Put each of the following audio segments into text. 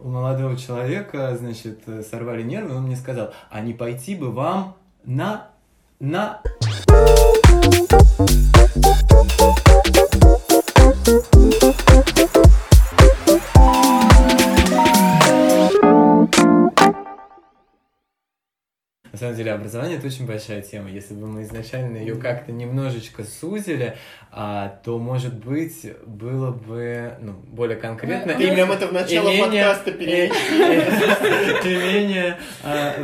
у молодого человека, значит, сорвали нервы, он мне сказал, а не пойти бы вам на... на... На самом деле образование это очень большая тема. Если бы мы изначально ее как-то немножечко сузили, а, то, может быть, было бы ну, более конкретно. Ты прям это в начало подкаста перенеси. Имение, а,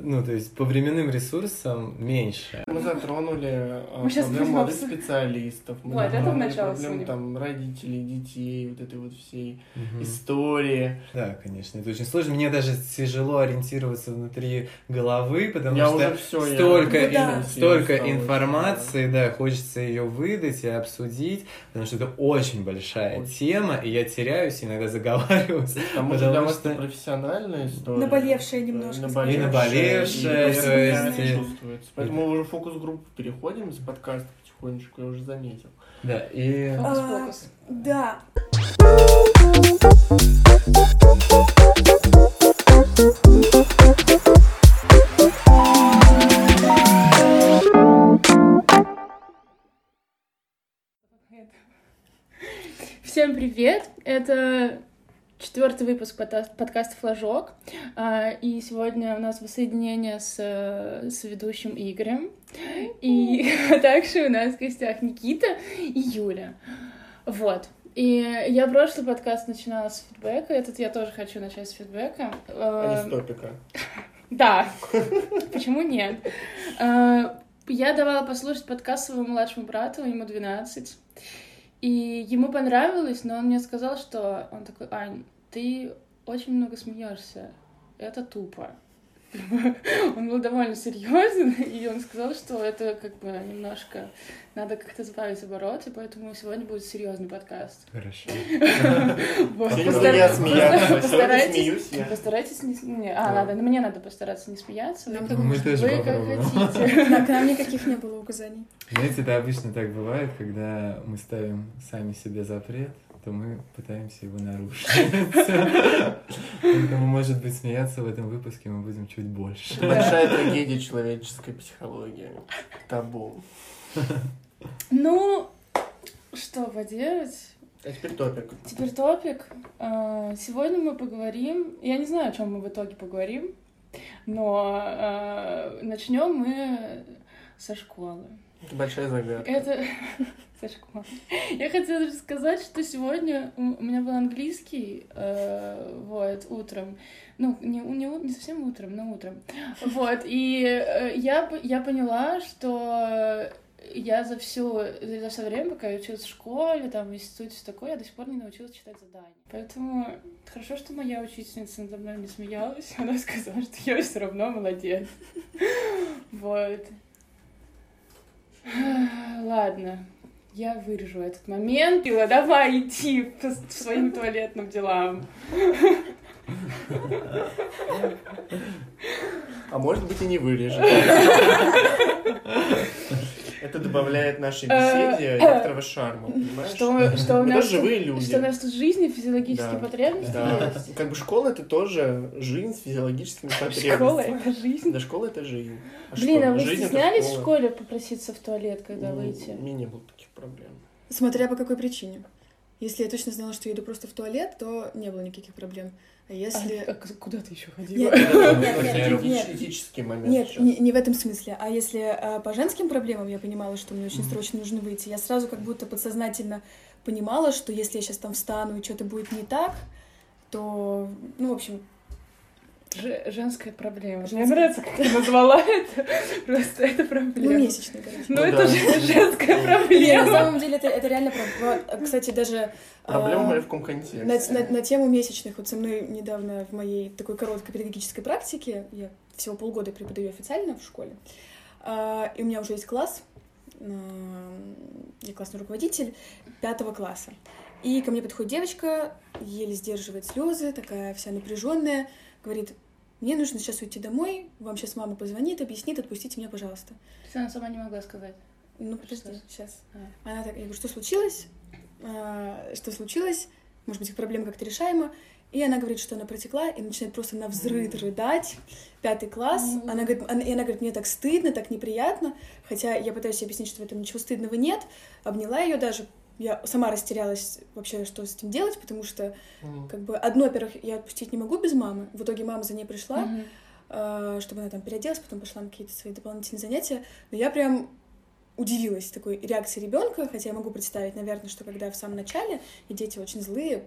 ну, то есть по временным ресурсам меньше. Мы затронули а, проблему специалистов. Мы вот, это в начало проблему там родителей, детей, вот этой вот всей истории. Да, конечно, это очень сложно. Мне даже тяжело ориентироваться внутри головы, потому я что все, столько, я... ну, да. столько информации, да, хочется ее выдать и обсудить, потому что это очень большая очень. тема, и я теряюсь, иногда заговариваюсь. Потому, потому для вас что... профессиональная история. Наболевшая немножко. Наболевшая. И наболевшая, то есть... чувствуется. Поэтому мы уже в фокус-группу переходим из подкаста потихонечку, я уже заметил. Да, и... Фокус-фокус. А, да. Всем привет! Это четвертый выпуск подкаста «Флажок». А, и сегодня у нас воссоединение с, с ведущим Игорем. И также у нас в гостях Никита и Юля. Вот. И я прошлый подкаст начинала с фидбэка, этот я тоже хочу начать с фидбэка. А не с топика. Да. Почему нет? А, я давала послушать подкаст своему младшему брату, ему 12. И ему понравилось, но он мне сказал, что он такой, Ань, ты очень много смеешься. Это тупо. он был довольно серьезен, и он сказал, что это как бы немножко надо как-то сбавить обороты, поэтому сегодня будет серьезный подкаст. Хорошо. Постарайтесь, постарайтесь не... А, надо, мне надо постараться не смеяться. Мы тоже Вы как хотите. К нам никаких не было указаний. Знаете, это обычно так бывает, когда мы ставим сами себе запрет, то мы пытаемся его нарушить. Поэтому, может быть, смеяться в этом выпуске мы будем чуть больше. Большая трагедия человеческой психологии. Табу. Ну, что поделать? А теперь топик. Теперь топик. А, сегодня мы поговорим. Я не знаю, о чем мы в итоге поговорим, но а, начнем мы со школы. Это большая загадка. Это со школы. Я хотела сказать, что сегодня у меня был английский, э, вот, утром. Ну, не, не, не совсем утром, но утром. Вот, и э, я, я поняла, что я за всю, за все время, пока я училась в школе, там, в институте, все такое, я до сих пор не научилась читать задания. Поэтому хорошо, что моя учительница надо мной не смеялась. Она сказала, что я все равно молодец. Вот. Ладно, я вырежу этот момент. Пила, давай иди по своим туалетным делам. А может быть и не вырежем. Это добавляет нашей э, беседе некоторого шарма, понимаешь? Что, что у нас живые люди. Что у нас тут жизни, физиологические да, потребности да. Как бы школа это тоже жизнь с физиологическими потребностями. Школа это жизнь. Да, школа это жизнь. А Блин, а вы стеснялись в школе попроситься в туалет, когда ну, выйти? У меня не было таких проблем. Смотря по какой причине. Если я точно знала, что я иду просто в туалет, то не было никаких проблем. А если... А, а куда ты еще ходила? Нет, нет, нет, нет, Этический момент Нет, не, не в этом смысле. А если а, по женским проблемам я понимала, что мне очень срочно нужно выйти, я сразу как будто подсознательно понимала, что если я сейчас там встану и что-то будет не так, то, ну, в общем, Ж женская проблема. Женская. Мне нравится, как ты назвала это. Просто это проблема. Ну, месячная, короче. Ну, ну это да. же женская проблема. Нет, на самом деле это, это реально проблема. Кстати, даже... Проблема а, в каком контексте? На, на, на тему месячных. Вот со мной недавно в моей такой короткой педагогической практике, я всего полгода преподаю официально в школе, а, и у меня уже есть класс, а, я классный руководитель пятого класса. И ко мне подходит девочка, еле сдерживает слезы, такая вся напряженная, говорит, мне нужно сейчас уйти домой, вам сейчас мама позвонит, объяснит, отпустите меня, пожалуйста. То есть она сама не могла сказать? Ну, подожди, что? сейчас. А. Она так, я говорю, что случилось? А, что случилось? Может быть, проблема как-то решаема? И она говорит, что она протекла, и начинает просто на взрыв рыдать. Пятый класс. Она говорит, она, и она говорит, мне так стыдно, так неприятно. Хотя я пытаюсь объяснить, что в этом ничего стыдного нет. Обняла ее даже. Я сама растерялась вообще, что с этим делать, потому что, Мгм. как бы, одно, во-первых, я отпустить не могу без мамы. В итоге мама за ней пришла, Мгм. э, чтобы она там переоделась, потом пошла на какие-то свои дополнительные занятия. Но я прям удивилась такой реакции ребенка, хотя я могу представить, наверное, что когда в самом начале, и дети очень злые,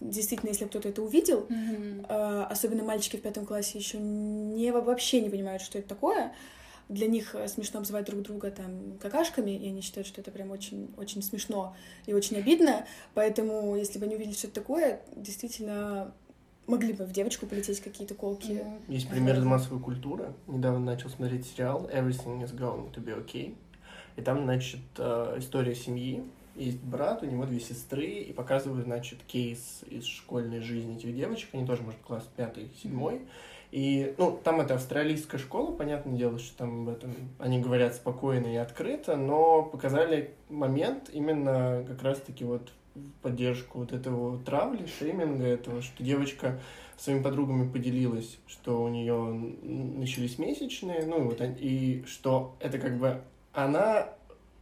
действительно, если кто-то это увидел, Мгм. э, особенно мальчики в пятом классе еще не вообще не понимают, что это такое. Для них э, смешно обзывать друг друга там какашками, и они считают, что это прям очень, очень смешно и очень обидно. Поэтому, если бы они увидели, что это такое, действительно могли бы в девочку полететь какие-то колки. Ну, Есть пример из массовой культуры. Недавно начал смотреть сериал Everything is going to be okay. И там, значит, э, история семьи. Есть брат, у него две сестры, и показывают, значит, кейс из школьной жизни этих девочек. Они тоже, может, класс пятый, седьмой. И, ну, там это австралийская школа, понятное дело, что там об этом они говорят спокойно и открыто, но показали момент именно как раз-таки вот в поддержку вот этого травли, шейминга этого, что девочка своими подругами поделилась, что у нее начались месячные, ну и вот и что это как бы она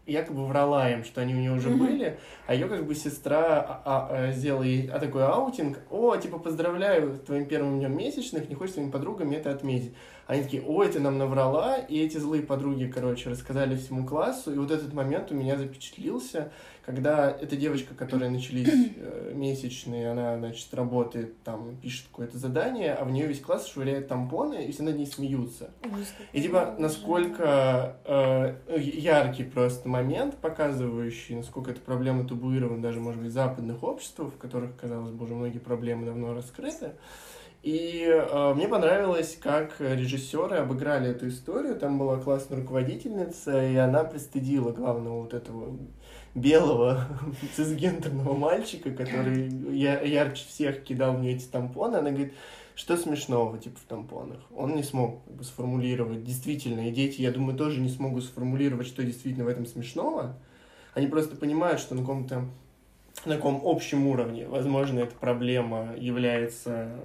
якобы врала им, что они у нее уже были, а ее как бы сестра а, а, а, сделала ей а, такой аутинг, о, типа, поздравляю с твоим первым днем месячных, не хочешь своими подругами это отметить. Они такие, ой, ты нам наврала, и эти злые подруги, короче, рассказали всему классу, и вот этот момент у меня запечатлился, когда эта девочка, которая начались э, месячные, она, значит, работает, там, пишет какое-то задание, а в нее весь класс швыряет тампоны, и все над ней смеются. И типа, насколько э, яркий просто момент, показывающий, насколько эта проблема табуирована даже, может быть, в западных обществах, в которых, казалось бы, уже многие проблемы давно раскрыты. И э, мне понравилось, как режиссеры обыграли эту историю. Там была классная руководительница, и она пристыдила главного вот этого белого цисгендерного мальчика, который я, ярче всех кидал мне эти тампоны. Она говорит, что смешного, типа, в тампонах? Он не смог как бы, сформулировать действительно, и дети, я думаю, тоже не смогут сформулировать, что действительно в этом смешного. Они просто понимают, что на каком-то на каком общем уровне, возможно, эта проблема является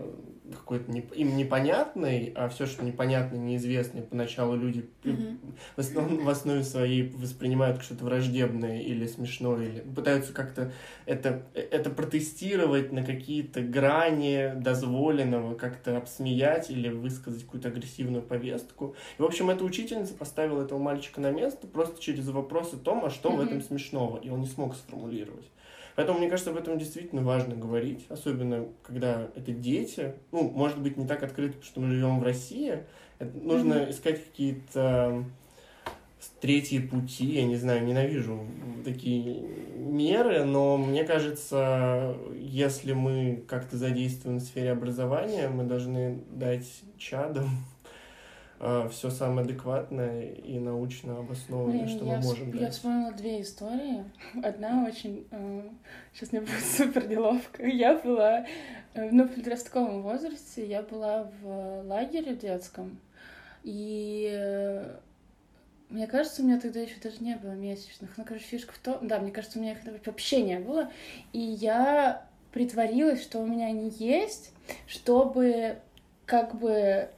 какой-то не- им непонятной, а все, что непонятно, неизвестно, поначалу люди Мгм. в основном в основе своей воспринимают как что-то враждебное или смешное, или пытаются как-то это, это протестировать на какие-то грани дозволенного, как-то обсмеять или высказать какую-то агрессивную повестку. И, в общем, эта учительница поставила этого мальчика на место просто через вопрос о том, а что в Мгм. этом смешного, и он не смог сформулировать. Поэтому, мне кажется, об этом действительно важно говорить, особенно когда это дети. Ну, может быть, не так открыто, потому что мы живем в России. Это- нужно искать какие-то третьи пути, я не знаю, ненавижу такие меры, но мне кажется, если мы как-то задействуем в сфере образования, мы должны дать чадам все самое адекватное и научно обоснованное, Блин, что я, мы можем я дать. вспомнила две истории. Одна очень... сейчас мне будет супер неловко. Я была... э, ну, в подростковом возрасте я была в лагере детском. И э, мне кажется, у меня тогда еще даже не было месячных. Ну, короче, фишка в том... Да, мне кажется, у меня их вообще не было. И я притворилась, что у меня они есть, чтобы как бы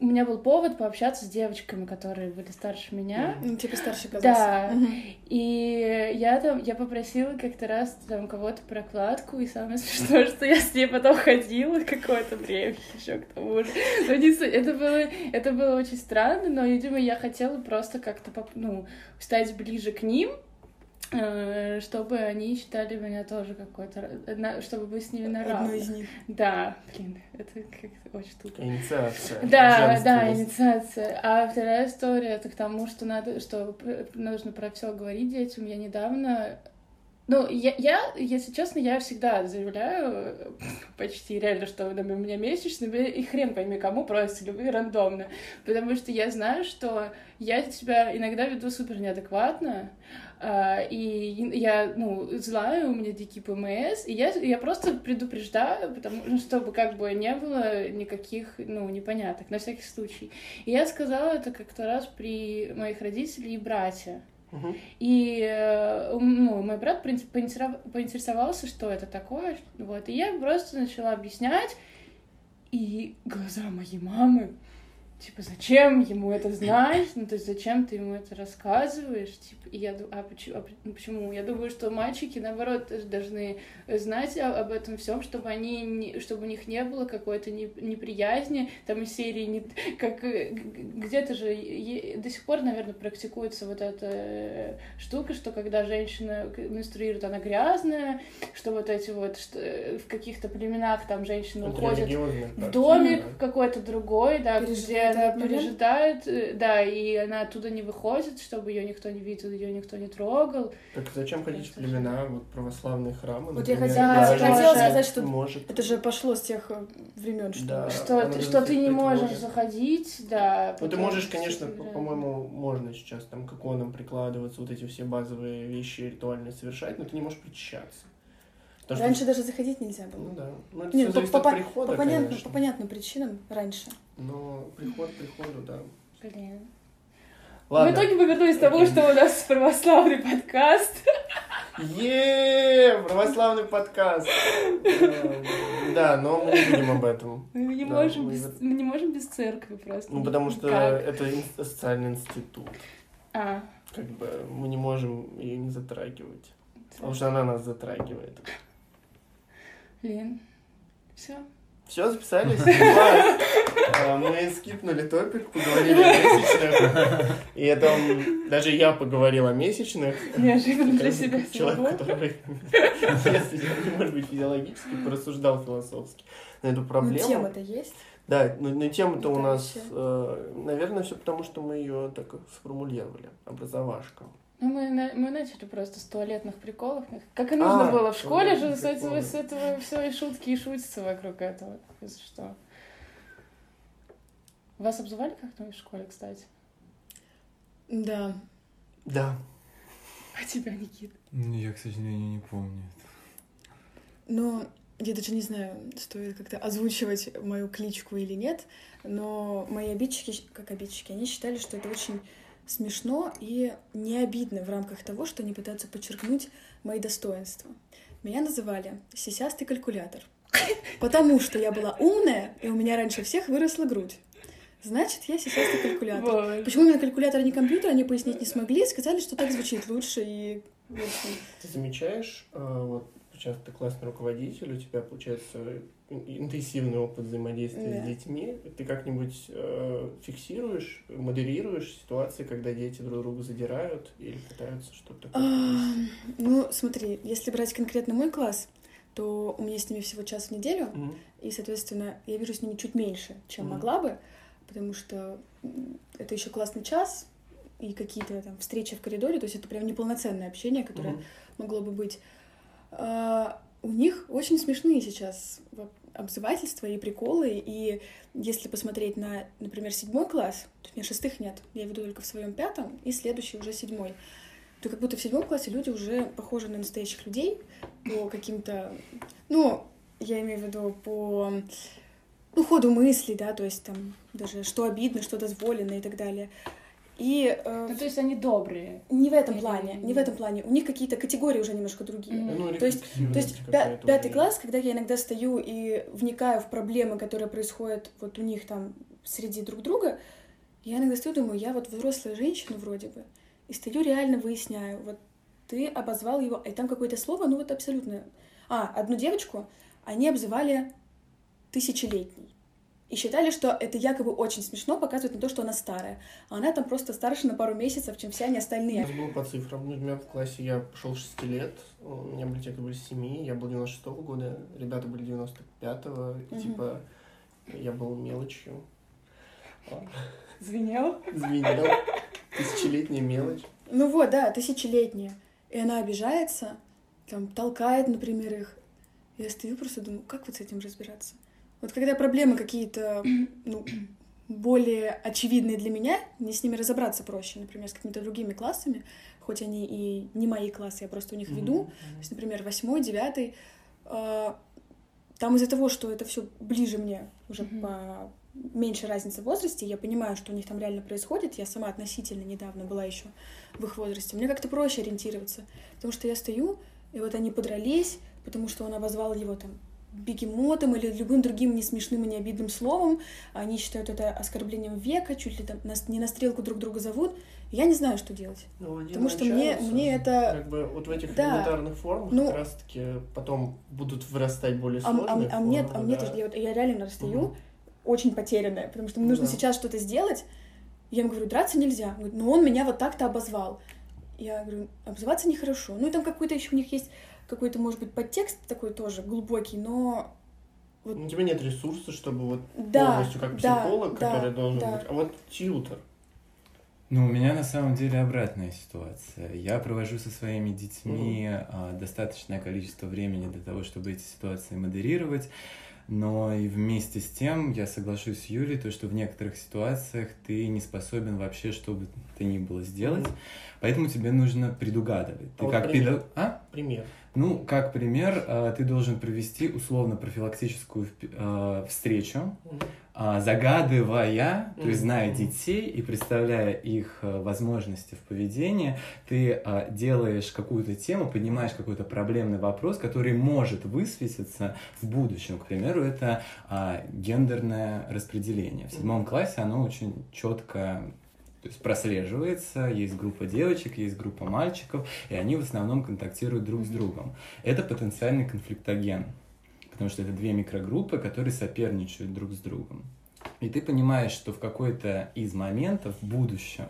у меня был повод пообщаться с девочками, которые были старше меня. Ну, типа старше казался. Да. И я там, я попросила как-то раз там кого-то прокладку, и самое смешное, что я с ней потом ходила какое-то время еще к тому же. Но не суть. это было, это было очень странно, но, видимо, я хотела просто как-то, ну, стать ближе к ним, чтобы они считали меня тоже какой-то, чтобы быть с ними на Одной равных. из них. Да, блин, это как-то очень тупо. Инициация. Да, да, инициация. А вторая история это к тому, что надо, что нужно про все говорить детям. Я недавно ну, я, я, если честно, я всегда заявляю почти реально, что у меня месячные, и хрен пойми кому, просто люблю рандомно. Потому что я знаю, что я себя иногда веду супер неадекватно, и я, ну, злая, у меня дикий ПМС, и я, я просто предупреждаю, потому ну, чтобы как бы не было никаких, ну, непоняток, на всякий случай. И я сказала это как-то раз при моих родителях и брате. И э, ну, мой брат принципе, поинтересов- поинтересовался, что это такое. Вот, и я просто начала объяснять. И глаза моей мамы, типа, зачем ему это знать? Ну, то есть, зачем ты ему это рассказываешь? Типа, и я думаю, а почему, а ну, почему? Я думаю, что мальчики, наоборот, должны знать об этом всем, чтобы они, не- чтобы у них не было какой-то не- неприязни, там, из серии, не, как э, где-то же до сих пор, наверное, практикуется вот эта э, штука, что когда женщина менструирует, она грязная, что вот эти вот, что э, в каких-то племенах там уходят религиозная в домик да. какой-то другой, да, где Этот момент? пережидает, э, да, и она оттуда не выходит, чтобы ее никто не видел, ее никто не трогал. Так зачем ходить в племена, вот православные храмы? Вот я например, хотела, Да, даже хотела сказать, что может. Это же пошло с тех времен, что... Да. Что, ты, что ты не можешь может. заходить, да. Ну, ты можешь, конечно, по- по-моему, можно сейчас там к иконам прикладываться, вот эти все базовые вещи ритуальные совершать, но ты не можешь причащаться. Потому что- Раньше даже заходить нельзя было. Ну да. Ну, это Не, все ну, по, от по- прихода, по понятным, конечно. по понятным причинам раньше. Но приход приходу, да. Блин. Ладно. В итоге мы вернулись к тому, что у нас православный подкаст. е православный подкаст. Э, Да, но мы не будем об этом. Мы не, Да, можем, мы без, мы не можем без церкви просто. Ну, потому что Никак. это социальный институт. А, Как бы мы не можем ее не затрагивать. Потому что она нас затрагивает. блин. Все. Все, записались? А, Мы скипнули топик, поговорили о месячных. И это даже я поговорил о месячных. Неожиданно для себя Человек, который, может быть физиологически, порассуждал философски на эту Ну, проблему. тема-то есть. Да, но, но тема-то у нас, э, наверное, все потому, что мы ее так сформулировали. Образовашка. Ну, мы, на- мы начали просто с туалетных приколов. Как и нужно А, было. В школе же с этого, с этого все и шутки, и шутятся вокруг этого. Если что. Вас обзывали как-нибудь в школе, кстати? Да. Да. А тебя, Никит? Ну, Я, к сожалению, не помню. Но я даже не знаю, стоит как-то озвучивать мою кличку или нет, но мои обидчики, как обидчики, они считали, что это очень смешно и не обидно в рамках того, что они пытаются подчеркнуть мои достоинства. Меня называли «сисястый калькулятор», потому что я была умная, и у меня раньше всех выросла грудь. Значит, я сисястый калькулятор. Боже. Почему именно калькулятор, а не компьютер, они пояснить не смогли, сказали, что так звучит лучше, и Ты замечаешь, э, вот сейчас ты классный руководитель, у тебя получается интенсивный опыт взаимодействия Да. с детьми. Ты как-нибудь э, фиксируешь, модерируешь ситуации, когда дети друг друга задирают или пытаются что-то такое? А, Ну, смотри, если брать конкретно мой класс, то у меня с ними всего час в неделю, Мгм. и, соответственно, я вижу с ними чуть меньше, чем Мгм. могла бы, потому что это еще классный час и какие-то там встречи в коридоре, то есть это прям неполноценное общение, которое Мгм. могло бы быть. У них очень смешные сейчас обзывательства и приколы, и если посмотреть на, например, седьмой класс, есть у меня шестых нет, я веду только в своем пятом, и следующий уже седьмой, то как будто в седьмом классе люди уже похожи на настоящих людей по каким-то, ну, я имею в виду по ну, ходу мысли, да, то есть там даже что обидно, что дозволено и так далее. И э, Ну, то есть они добрые. не в этом Или- плане, не в этом плане. У них какие-то категории уже немножко другие. Мгм. Ну, То есть- То есть пя- пятый класс, когда я иногда стою и вникаю в проблемы, которые происходят вот у них там среди друг друга, я иногда стою, думаю, я вот взрослая женщина вроде бы, и стою реально выясняю, вот ты обозвал его, и там какое-то слово, ну вот абсолютно... А, одну девочку они обзывали тысячелетней. И считали, что это якобы очень смешно, показывает на то, что она старая. А она там просто старше на пару месяцев, чем все они остальные. нас было по цифрам. Ну, у меня в классе я пошел 6 лет, у меня были те, кто были 7, я был 96 года, ребята были 95-го, и, Мгм. типа я был мелочью. Звенел? Звенел. Тысячелетняя мелочь. Ну вот, да, тысячелетняя. И она обижается, там, толкает, например, их. Я стою просто думаю, как вот с этим разбираться? Вот когда проблемы какие-то, ну, более очевидные для меня, мне с ними разобраться проще, например, с какими-то другими классами, хоть они и не мои классы, я просто у них веду, то есть, например, восьмой, девятый, э, там из-за того, что это все ближе мне, уже по меньше разницы в возрасте, я понимаю, что у них там реально происходит. Я сама относительно недавно была еще в их возрасте. Мне как-то проще ориентироваться, потому что я стою, и вот они подрались, потому что он обозвал его там бегемотом или любым другим несмешным и необидным словом. Они считают это оскорблением века, чуть ли там нас- не на стрелку друг друга зовут. Я не знаю, что делать. Ну, Потому что мне- мне это- Как бы вот в этих Да. элементарных формах Ну- как раз-таки потом будут вырастать более А, сложные а- а мне, формы, а мне да. тоже, я, вот- я реально расстаю Мгм. очень потерянная, потому что мне Ну нужно да. сейчас что-то сделать. Я ему говорю, драться нельзя. Он говорит, ну он меня вот так-то обозвал. Я говорю, обзываться нехорошо. Ну и там какой-то еще у них есть какой-то, может быть, подтекст такой тоже глубокий, но Ну, У тебя нет ресурса, чтобы вот да, полностью как да, психолог, да, который должен да. быть. А вот тьютер. Ну, у меня на самом деле обратная ситуация. Я провожу со своими детьми а, достаточное количество времени для того, чтобы эти ситуации модерировать. Но и вместе с тем я соглашусь с Юлей, то, что в некоторых ситуациях ты не способен вообще что бы то ни было сделать. Мгм. Поэтому тебе нужно предугадывать. Ты А вот как пример. педагог... А? Пример. Ну, как пример, а, ты должен провести условно-профилактическую а, встречу, а, загадывая, то есть зная детей и представляя их а, возможности в поведении, ты делаешь какую-то тему, поднимаешь какой-то проблемный вопрос, который может высветиться в будущем. К примеру, это а, гендерное распределение. В седьмом классе оно очень четко то есть прослеживается, есть группа девочек, есть группа мальчиков, и они в основном контактируют друг с другом. Это потенциальный конфликтоген, потому что это две микрогруппы, которые соперничают друг с другом. И ты понимаешь, что в какой-то из моментов в будущем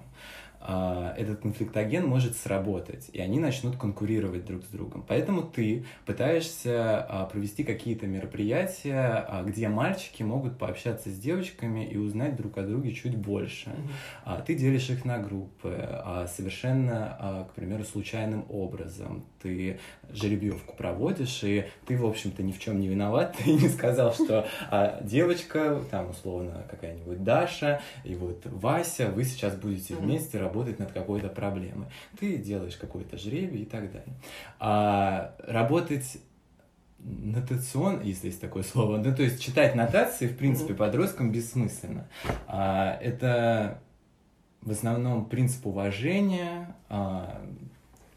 этот конфликтоген может сработать, и они начнут конкурировать друг с другом. Поэтому ты пытаешься а, провести какие-то мероприятия, а, где мальчики могут пообщаться с девочками и узнать друг о друге чуть больше. А, Ты делишь их на группы а, совершенно, а, к примеру, случайным образом. Ты жеребьевку проводишь, и ты, в общем-то, ни в чем не виноват. Ты не сказал, что а, девочка, там, условно, какая-нибудь Даша и вот Вася, вы сейчас будете вместе работать над какой-то проблемой. Ты делаешь какой-то жребий и так далее. А работать нотацион, если есть такое слово, ну, то есть читать нотации, в принципе, подросткам бессмысленно. А, это в основном принцип уважения, а,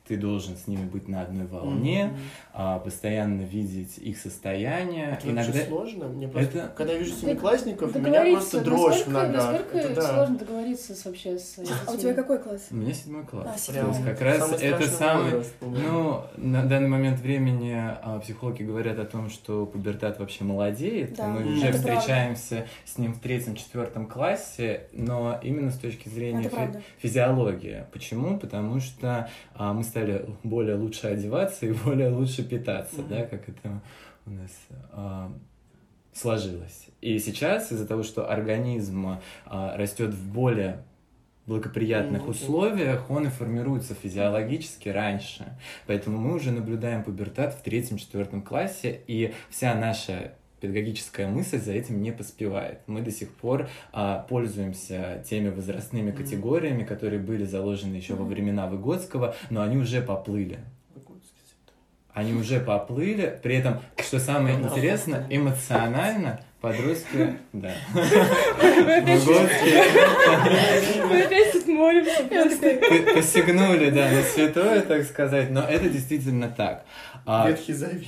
ты должен с ними быть на одной волне, а, постоянно видеть их состояние. Это Иногда вообще сложно. Мне просто, это- когда я вижу семиклассников, у меня Договориться, просто дрожь в насколько- ногах. Насколько Это да. сложно договориться с, вообще с А у тебя какой класс? у меня седьмой класс. А, То седьмой. есть Прям как раз самый это самый... возраст. Ну, на данный момент времени а, психологи говорят о том, что пубертат вообще молодеет. Да, мы это уже правда. встречаемся с ним в третьем-четвертом классе, но именно с точки зрения Это фи- правда. физиологии. Почему? Потому что а, мы стали более лучше одеваться и более лучше питаться, Мгм. да, как это у нас а, сложилось. И сейчас из-за того, что организм а, растет в более благоприятных Мгм. условиях, он и формируется физиологически раньше. Поэтому мы уже наблюдаем пубертат в третьем-четвертом классе, и вся наша педагогическая мысль за этим не поспевает. Мы до сих пор а, пользуемся теми возрастными категориями, которые были заложены еще во времена Выгодского, но они уже поплыли. Они уже поплыли, при этом, что самое интересное, эмоционально подростки, да. Мы опять- мы опять тут молимся просто. посягнули, да, на святое, так сказать, но это действительно так. А, Ветхий завет.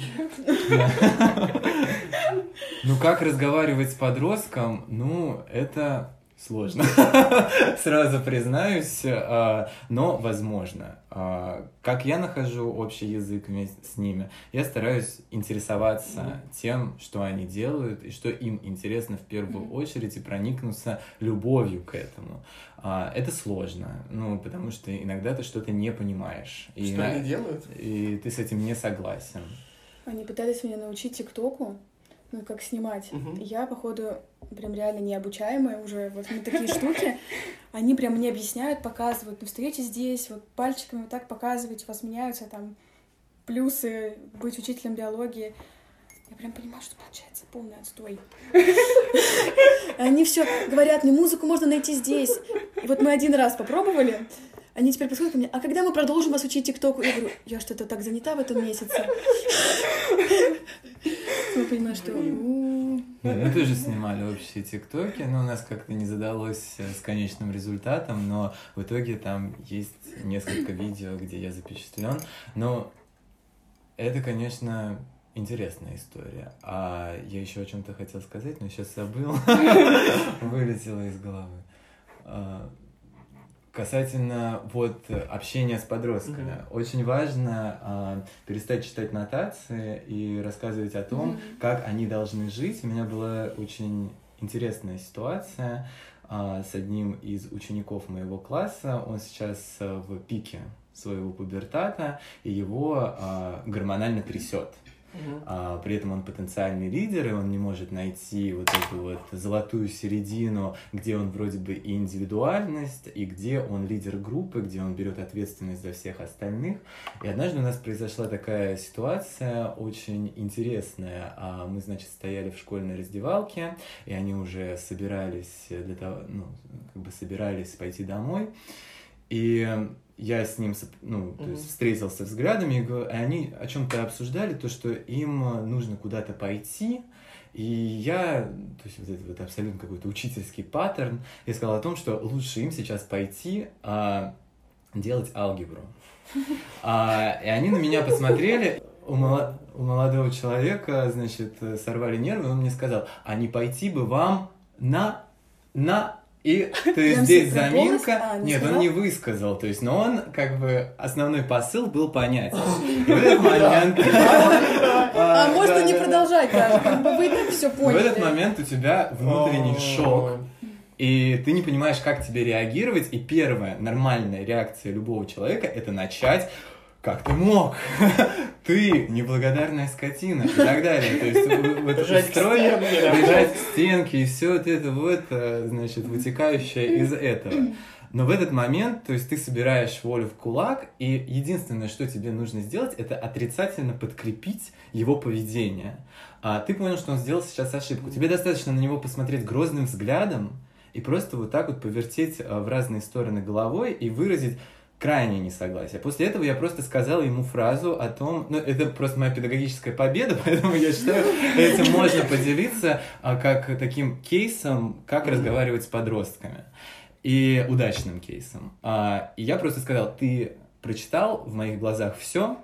Ну, как разговаривать с подростком, ну, это сложно. Сразу признаюсь, а, но возможно. А, Как я нахожу общий язык вместе с ними, я стараюсь интересоваться тем, что они делают, и что им интересно в первую очередь, и проникнуться любовью к этому. А, Это сложно, ну, потому что иногда ты что-то не понимаешь. И, Что на- они делают? и ты с этим не согласен. Они пытались меня научить ТикТоку, ну, как снимать. Мгм. Я, походу, прям реально необучаемая уже. Вот мне такие штуки, они прям мне объясняют, показывают. Ну, встаете здесь, вот пальчиками вот так показываете, у вас меняются там плюсы быть учителем биологии. Я прям понимаю, что получается полный отстой. Они все говорят, мне музыку можно найти здесь. И вот мы один раз попробовали, Они теперь подходят ко мне, а когда мы продолжим вас учить ТикТоку? Я говорю, я что-то так занята в этом месяце. Я понимаю, что... Да, мы тоже снимали общие ТикТоки, но у нас как-то не задалось с конечным результатом, но в итоге там есть несколько видео, где я запечатлен. Но это, конечно, интересная история. А я еще о чем-то хотел сказать, но сейчас забыл. Вылетело из головы. Касательно вот общения с подростками, mm-hmm. очень важно а, перестать читать нотации и рассказывать о том, mm-hmm. как они должны жить. У меня была очень интересная ситуация а, с одним из учеников моего класса. Он сейчас в пике своего пубертата, и его а, гормонально трясет. А, при этом он потенциальный лидер, и он не может найти вот эту вот золотую середину, где он вроде бы и индивидуальность, и где он лидер группы, где он берет ответственность за всех остальных. И однажды у нас произошла такая ситуация очень интересная. А, мы, значит, стояли в школьной раздевалке, и они уже собирались для того, ну, как бы собирались пойти домой. И я с ним ну, то есть встретился взглядами, и они о чем-то обсуждали, то, что им нужно куда-то пойти, и я, то есть вот это вот абсолютно какой-то учительский паттерн, я сказал о том, что лучше им сейчас пойти а, делать алгебру. А, и они на меня посмотрели, у, молод... у молодого человека, значит, сорвали нервы, он мне сказал, а не пойти бы вам на, на и то есть здесь заминка. А, не Нет, сказал? он не высказал, то есть, но он как бы основной посыл был понятен. В этот момент. А, а можно не продолжать даже, как бы вы так все поняли. В этот момент у тебя внутренний шок. И ты не понимаешь, как тебе реагировать. И первая нормальная реакция любого человека это начать как ты мог? ты неблагодарная скотина и так далее. То есть вот это строй, бежать к стенке и все вот это вот, э, значит, вытекающее из этого. Но в этот момент, то есть ты собираешь волю в кулак, и единственное, что тебе нужно сделать, это отрицательно подкрепить его поведение. А ты понял, что он сделал сейчас ошибку. Тебе достаточно на него посмотреть грозным взглядом и просто вот так вот повертеть э, в разные стороны головой и выразить крайне несогласие. После этого я просто сказал ему фразу о том, ну, это просто моя педагогическая победа, поэтому я считаю, этим можно поделиться а, как таким кейсом, как разговаривать с подростками. И удачным кейсом. А, и я просто сказал, ты прочитал в моих глазах все,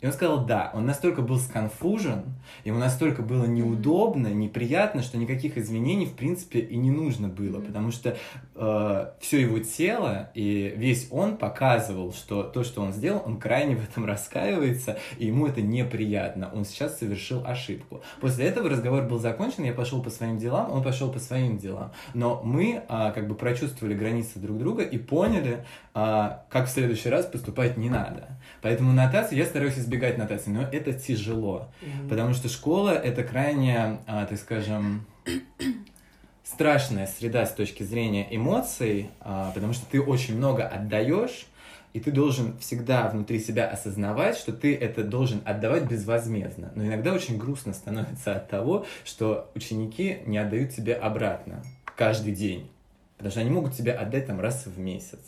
и он сказал да. Он настолько был сконфужен, ему настолько было неудобно, неприятно, что никаких извинений, в принципе, и не нужно было, потому что э, все его тело и весь он показывал, что то, что он сделал, он крайне в этом раскаивается, и ему это неприятно. Он сейчас совершил ошибку. После этого разговор был закончен, я пошел по своим делам, он пошел по своим делам. Но мы э, как бы прочувствовали границы друг друга и поняли, э, как в следующий раз поступать не надо. Поэтому нотации я стараюсь избегать нотаций, но это тяжело, mm-hmm. потому что школа это крайне, а, так скажем, страшная среда с точки зрения эмоций, а, потому что ты очень много отдаешь, и ты должен всегда внутри себя осознавать, что ты это должен отдавать безвозмездно. Но иногда очень грустно становится от того, что ученики не отдают тебе обратно каждый день. Потому что они могут тебе отдать там раз в месяц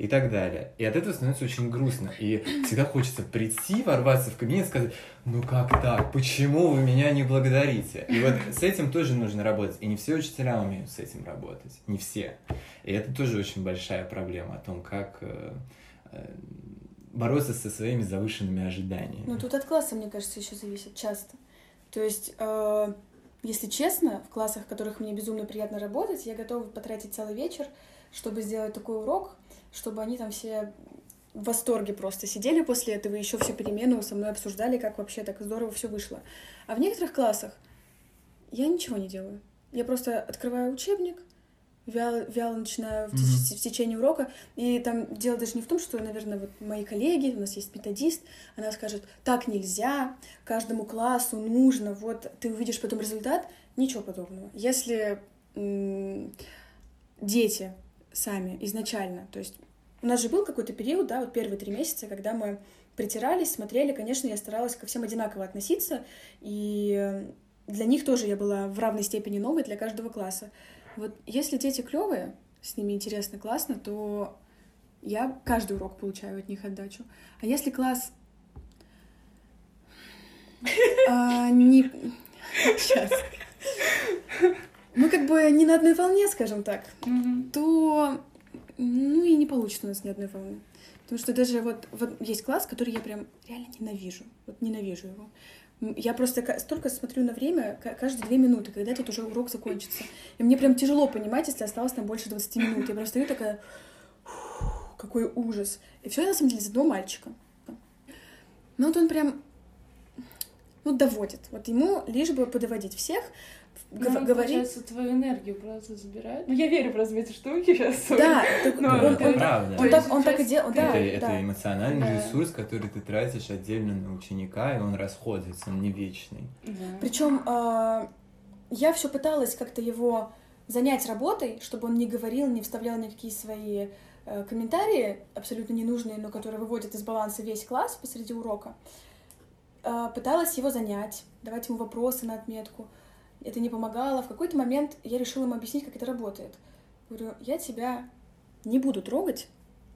и так далее. И от этого становится очень грустно. И всегда хочется прийти, ворваться в кабинет и сказать, ну как так, почему вы меня не благодарите? И вот с этим тоже нужно работать. И не все учителя умеют с этим работать. Не все. И это тоже очень большая проблема о том, как э, э, бороться со своими завышенными ожиданиями. Ну тут от класса, мне кажется, еще зависит часто. То есть, э, если честно, в классах, в которых мне безумно приятно работать, я готова потратить целый вечер, чтобы сделать такой урок, чтобы они там все в восторге просто сидели после этого, еще всю перемену со мной обсуждали, как вообще так здорово все вышло. А в некоторых классах я ничего не делаю. Я просто открываю учебник, вяло, вяло начинаю в, mm-hmm. в течение урока. И там дело даже не в том, что, наверное, вот мои коллеги, у нас есть методист, она скажет, так нельзя, каждому классу нужно, вот ты увидишь потом результат. Ничего подобного. Если дети сами изначально. То есть у нас же был какой-то период, да, вот первые три месяца, когда мы притирались, смотрели, конечно, я старалась ко всем одинаково относиться, и для них тоже я была в равной степени новой для каждого класса. Вот если дети клевые, с ними интересно, классно, то я каждый урок получаю от них отдачу. А если класс а, не... Сейчас. Мы как бы не на одной волне, скажем так, Мгм. то ну и не получится у нас ни одной волны. Потому что даже вот, вот есть класс, который я прям реально ненавижу. Вот ненавижу его. Я просто столько смотрю на время, ка- каждые две минуты, когда этот уже урок закончится. И мне прям тяжело понимать, если осталось там больше 20 минут. Я просто стою такая, «Фу, какой ужас. И все на самом деле из одного мальчика. Ну вот он прям, ну, доводит. Вот ему лишь бы подоводить всех, Ну, гов- он, говорить. получается, твою энергию просто забирает. Ну, я верю просто в эти штуки сейчас. Да, так Ну, он, это он так- правда. он То так, он так и делал, да, это, да. это эмоциональный Да. ресурс, который ты тратишь отдельно на ученика, и он расходится, он не вечный. Да. Причем я все пыталась как-то его занять работой, чтобы он не говорил, не вставлял никакие свои э, комментарии, абсолютно ненужные, но которые выводят из баланса весь класс посреди урока. Э, Пыталась его занять, давать ему вопросы на отметку. Это не помогало. В какой-то момент я решила ему объяснить, как это работает. Говорю, я тебя не буду трогать,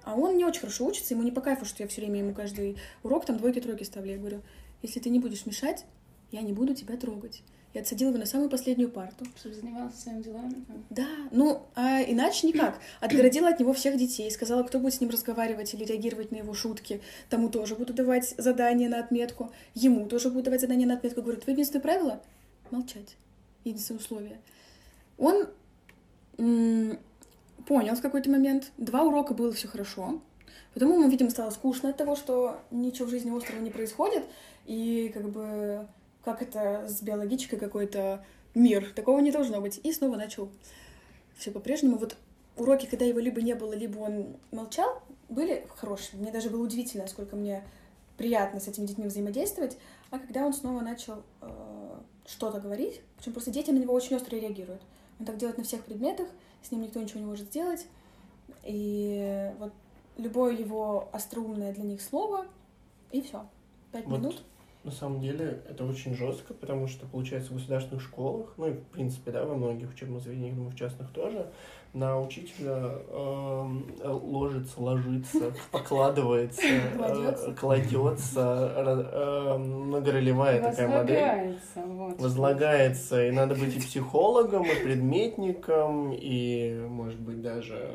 а он не очень хорошо учится, ему не по кайфу, что я все время ему каждый урок там двойки-тройки ставлю. Я говорю, если ты не будешь мешать, я не буду тебя трогать. Я отсадила его на самую последнюю парту. Чтобы занимался своими делами. Да, ну, а иначе никак. Отгородила от него всех детей, сказала, кто будет с ним разговаривать или реагировать на его шутки. Тому тоже буду давать задание на отметку. Ему тоже буду давать задание на отметку. Говорю, твое единственное правило — молчать. Единственное условие. Он понял в какой-то момент. Два урока было все хорошо. Потом ему, видимо, стало скучно от того, что ничего в жизни острого не происходит. И как бы как это с биологичкой какой-то мир. Такого не должно быть. И снова начал все по-прежнему. Вот уроки, когда его либо не было, либо он молчал, были хорошие. Мне даже было удивительно, насколько мне приятно с этими детьми взаимодействовать. А когда он снова начал э, что-то говорить, причем просто дети на него очень остро реагируют. Он так делает на всех предметах, с ним никто ничего не может сделать. И вот любое его остроумное для них слово, и все. Пять Вот минут. На самом деле это очень жестко, потому что, получается, в государственных школах, ну и в принципе, да, во многих учебных заведениях, думаю, в частных тоже, на учителя эм, ложится, ложится, покладывается, э, Кладется. ра- эм, многоролевая такая модель. Возлагается, вот. Возлагается, и надо быть и психологом, и предметником, и, может быть, даже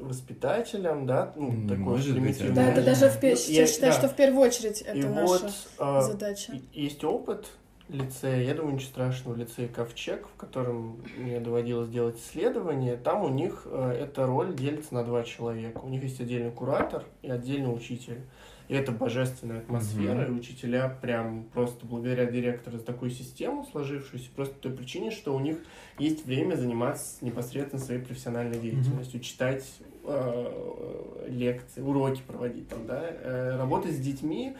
воспитателем, да, ну, может быть, примитивное. Да, это Да. даже в Ну, я я- считаю, да. что в первую очередь И это вот наша а, задача. и- Есть опыт лицея, я думаю, ничего страшного, лицея Ковчег, в котором мне доводилось делать исследование, там у них э, эта роль делится на два человека. У них есть отдельный куратор и отдельный учитель. И это божественная атмосфера, Мгм. и учителя прям просто благодаря директору за такую систему сложившуюся, просто по той причине, что у них есть время заниматься непосредственно своей профессиональной деятельностью, читать э, лекции, уроки проводить там, да, э, работать с детьми,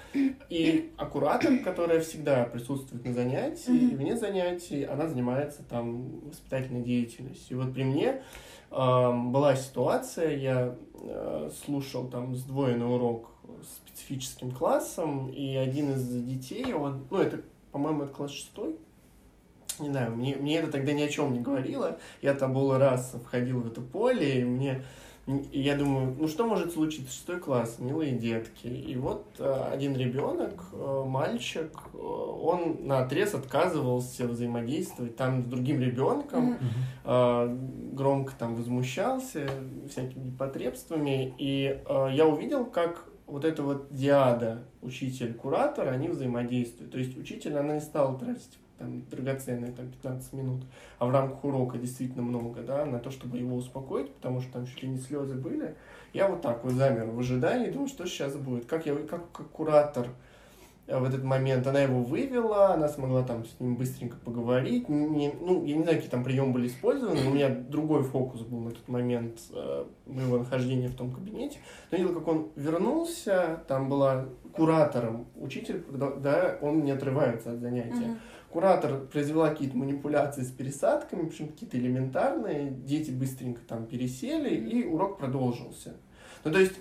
и аккуратор, которая всегда присутствует на занятии, Мгм. и вне занятий, она занимается там воспитательной деятельностью. И вот при мне эм, была ситуация, я э, слушал там сдвоенный урок с специфическим классом, и один из детей, он, ну, это, по-моему, это класс шестой, не знаю, мне, мне это тогда ни о чем не говорило. Я там был раз входил в это поле, и мне и я думаю, ну что может случиться? Шестой класс, милые детки. И вот э, один ребенок, э, мальчик, э, он на отрез отказывался взаимодействовать там с другим ребенком, э, громко там возмущался всякими непотребствами. И я увидел, как вот эта вот диада учитель-куратор, они взаимодействуют. То есть учитель, она не стала тратить там, драгоценные там, 15 минут, а в рамках урока действительно много, да, на то, чтобы его успокоить, потому что там чуть ли не слезы были. Я вот так вот замер в ожидании, думаю, что сейчас будет. Как я, как, как куратор в этот момент, она его вывела, она смогла там с ним быстренько поговорить. Не, ну, я не знаю, какие там приемы были использованы, но у меня другой фокус был на тот момент э, моего нахождения в том кабинете. Но видел, как он вернулся, там была куратором учитель, да, он не отрывается от занятия. Мгм. Куратор произвела какие-то манипуляции с пересадками, причем какие-то элементарные, дети быстренько там пересели, и урок продолжился. Ну, то есть,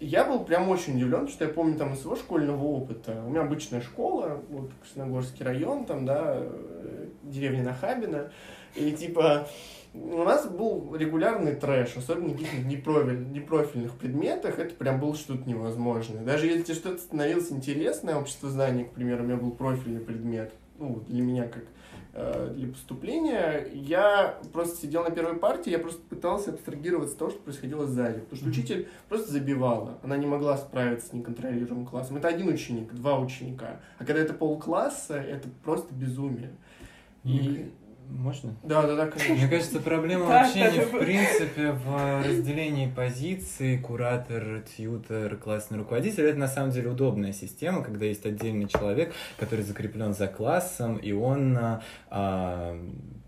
я был прям очень удивлен, что я помню там из своего школьного опыта. У меня обычная школа, вот Красногорский район, там, да, э, деревня Нахабино, и типа у нас был регулярный трэш, особенно в каких-нибудь непрофиль, непрофильных предметах, это прям было что-то невозможное. Даже если что-то становилось интересное, общество знаний, к примеру, у меня был профильный предмет, ну, для меня как для поступления, я просто сидел на первой партии, я просто пытался абстрагироваться от того, что происходило сзади. Потому что учитель просто забивала. Она не могла справиться с неконтролируемым классом. Это один ученик, два ученика. А когда это полкласса, это просто безумие. И можно? Да, да, да, конечно. Мне кажется, проблема вообще не в принципе в разделении позиций, куратор, тьютер, классный руководитель. Это на самом деле удобная система, когда есть отдельный человек, который закреплен за классом, и он а,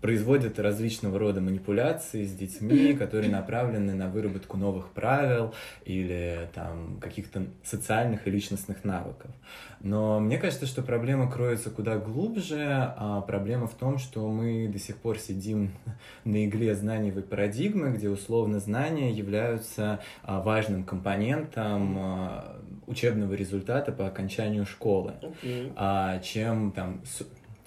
производит различного рода манипуляции с детьми, которые направлены на выработку новых правил или там каких-то социальных и личностных навыков. Но мне кажется, что проблема кроется куда глубже, а проблема в том, что мы до сих пор сидим на игле знаниевой парадигмы, где условно знания являются а, важным компонентом а, учебного результата по окончанию школы, okay. чем там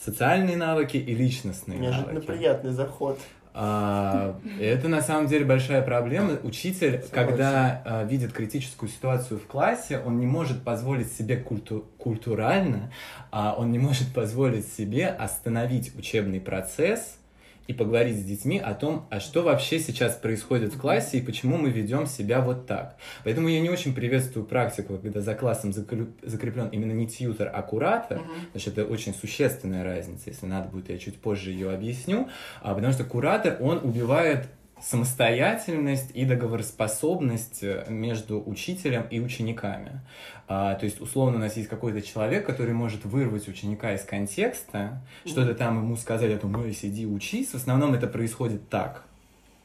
социальные навыки и личностные Неожиданно навыки. приятный заход. А, это на самом деле большая проблема. Учитель, Согласен. когда а, видит критическую ситуацию в классе, он не может позволить себе культу культурально, а он не может позволить себе остановить учебный процесс и поговорить с детьми о том, а что вообще сейчас происходит в классе и почему мы ведем себя вот так. Поэтому я не очень приветствую практику, когда за классом закреплен именно не тьютер, а куратор, uh-huh. потому что это очень существенная разница. Если надо будет, я чуть позже ее объясню. А, потому что куратор, он убивает самостоятельность и договороспособность э, между учителем и учениками. А, то есть, условно, у нас есть какой-то человек, который может вырвать ученика из контекста, что-то там ему сказать, а то мы сиди учись. В основном это происходит так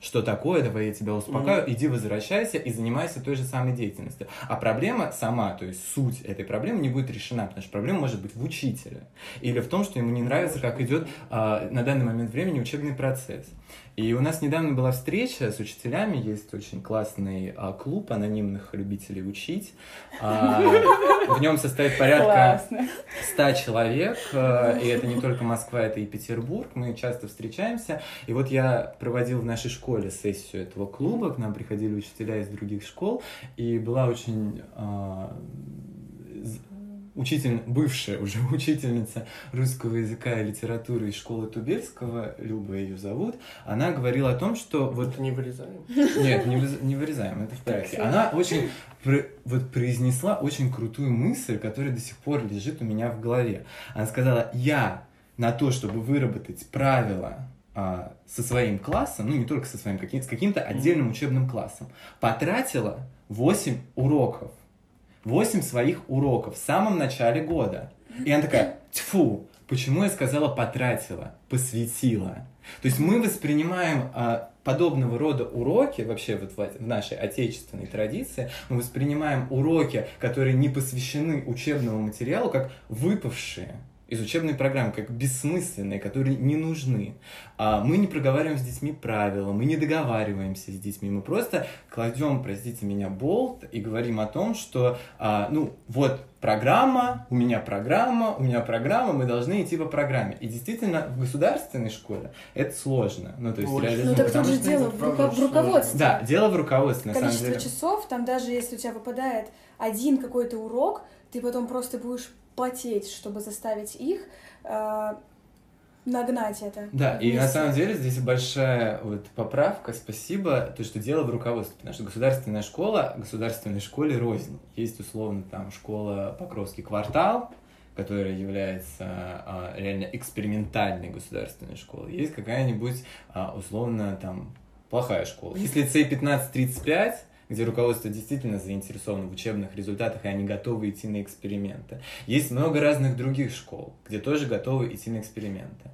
что такое, давай я тебя успокаю, mm-hmm. иди возвращайся и занимайся той же самой деятельностью. А проблема сама, то есть суть этой проблемы не будет решена, потому что проблема может быть в учителе или в том, что ему не нравится, как идет а, на данный момент времени учебный процесс. И у нас недавно была встреча с учителями, есть очень классный а, клуб анонимных любителей учить. А, в нем состоит порядка Классно. 100 человек, а, и это не только Москва, это и Петербург, мы часто встречаемся. И вот я проводил в нашей школе сессию этого клуба, к нам приходили учителя из других школ, и была очень а, учитель, бывшая уже учительница русского языка и литературы из школы Тубельского, Люба ее зовут, она говорила о том, что вот... Это не вырезаем? Нет, не, не вырезаем, это в порядке. Она очень вот произнесла очень крутую мысль, которая до сих пор лежит у меня в голове. Она сказала, я на то, чтобы выработать правила а, со своим классом, ну не только со своим, каким, с каким-то отдельным учебным классом, потратила 8 уроков. 8 своих уроков в самом начале года. И она такая, тьфу, почему я сказала потратила, посвятила. То есть мы воспринимаем а, подобного рода уроки, вообще вот в, в нашей отечественной традиции, мы воспринимаем уроки, которые не посвящены учебному материалу, как выпавшие из учебной программы, как бессмысленные, которые не нужны. А мы не проговариваем с детьми правила, мы не договариваемся с детьми, мы просто кладем, простите меня, болт и говорим о том, что, а, ну, вот программа, у меня программа, у меня программа, мы должны идти по программе. И действительно, в государственной школе это сложно. Ну, то есть, ну так тут же дело в, руко- в руководстве. Да, дело в руководстве, на Количество самом деле. часов, там даже если у тебя выпадает один какой-то урок, ты потом просто будешь потеть, чтобы заставить их э, нагнать это. Да, вместе. и на самом деле здесь большая вот поправка, спасибо, то, что дело в руководстве, потому что государственная школа, государственной школе рознь. Есть условно там школа Покровский квартал, которая является а, реально экспериментальной государственной школой. Есть какая-нибудь а, условно там плохая школа. Есть лицей 1535, где руководство действительно заинтересовано в учебных результатах, и они готовы идти на эксперименты. Есть много разных других школ, где тоже готовы идти на эксперименты.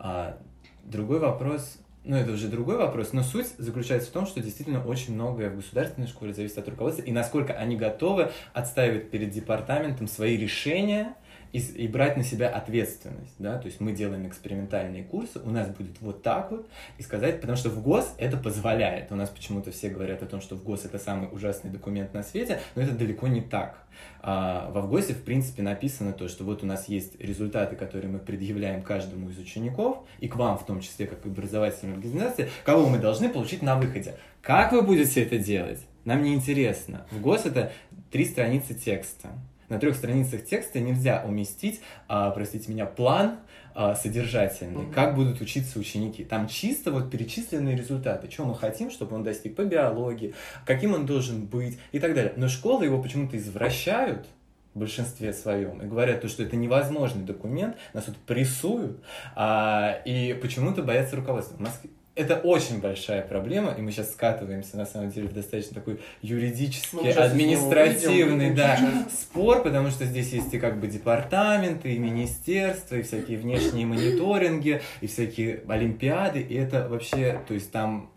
А другой вопрос, ну это уже другой вопрос, но суть заключается в том, что действительно очень многое в государственной школе зависит от руководства, и насколько они готовы отстаивать перед департаментом свои решения, и, и брать на себя ответственность, да, то есть мы делаем экспериментальные курсы, у нас будет вот так вот, и сказать, потому что в ГОС это позволяет, у нас почему-то все говорят о том, что в ГОС это самый ужасный документ на свете, но это далеко не так. А, в ВГОСе, в принципе, написано то, что вот у нас есть результаты, которые мы предъявляем каждому из учеников, и к вам в том числе, как образовательной организации, кого мы должны получить на выходе. Как вы будете это делать? Нам не интересно. В ГОС это три страницы текста на трех страницах текста нельзя уместить, а, простите меня, план а, содержательный, mm-hmm. как будут учиться ученики. Там чисто вот перечисленные результаты, что мы хотим, чтобы он достиг по биологии, каким он должен быть и так далее. Но школы его почему-то извращают, в большинстве своем, и говорят, то, что это невозможный документ, нас тут прессуют, а, и почему-то боятся руководства. В Москве, это очень большая проблема, и мы сейчас скатываемся, на самом деле, в достаточно такой юридический, административный да, спор, потому что здесь есть и как бы департаменты, и министерства, и всякие внешние мониторинги, и всякие олимпиады, и это вообще, то есть там,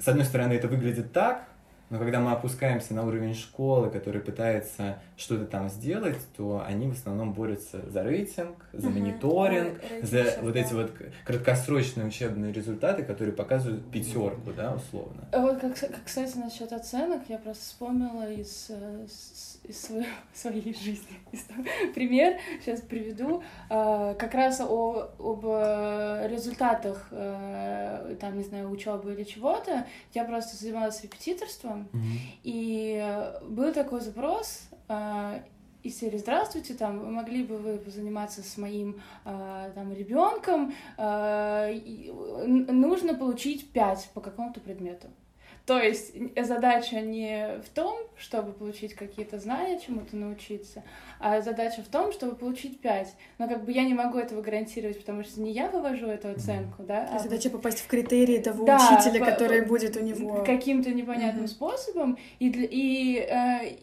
с одной стороны, это выглядит так, но когда мы опускаемся на уровень школы, который пытается что-то там сделать, то они в основном борются за рейтинг, за угу. мониторинг, Ой, за рейтинг, вот да. эти вот краткосрочные учебные результаты, которые показывают пятерку, да, условно. Вот, как, как кстати, насчет оценок, я просто вспомнила из, э, из своей, своей жизни. Пример сейчас приведу. А, как раз о, об э, результатах, э, там, не знаю, учебы или чего-то. Я просто занималась репетиторством, Mm-hmm. И был такой запрос э, из серии «Здравствуйте, там, могли бы вы позаниматься с моим э, там, ребенком? Э, нужно получить пять по какому-то предмету». То есть задача не в том, чтобы получить какие-то знания, чему-то научиться, а задача в том, чтобы получить 5. Но как бы я не могу этого гарантировать, потому что не я вывожу эту оценку, да. А задача попасть в критерии того да, учителя, который будет у него. Каким-то непонятным mm-hmm. способом. И, и, э,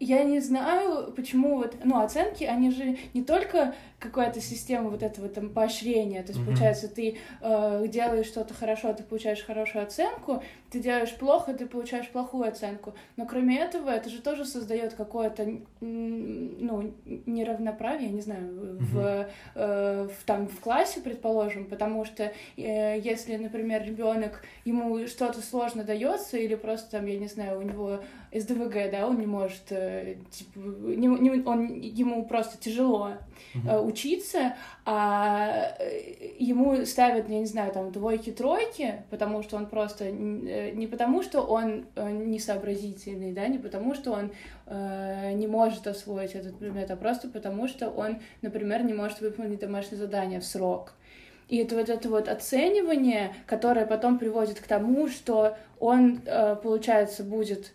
я не знаю, почему вот, ну, оценки, они же не только какая-то система вот этого там поощрения, то есть, mm-hmm. получается, ты э, делаешь что-то хорошо, ты получаешь хорошую оценку, ты делаешь плохо, ты получаешь плохую оценку, но кроме этого, это же тоже создает какое-то, ну, неравноправие, не знаю, mm-hmm. в, э, в, там, в классе, предположим, потому что э, если, например, ребенок, ему что-то сложно дается, или просто там, я не знаю, у него СДВГ, да, он не может, э, типа, не, не, он, ему просто тяжело uh-huh. Учиться, а ему ставят, я не знаю, там, двойки-тройки, потому что он просто, не потому что он несообразительный, да, не потому что он э, не может освоить этот предмет, а просто потому что он, например, не может выполнить домашнее задание в срок. И это вот это вот оценивание, которое потом приводит к тому, что он, получается, будет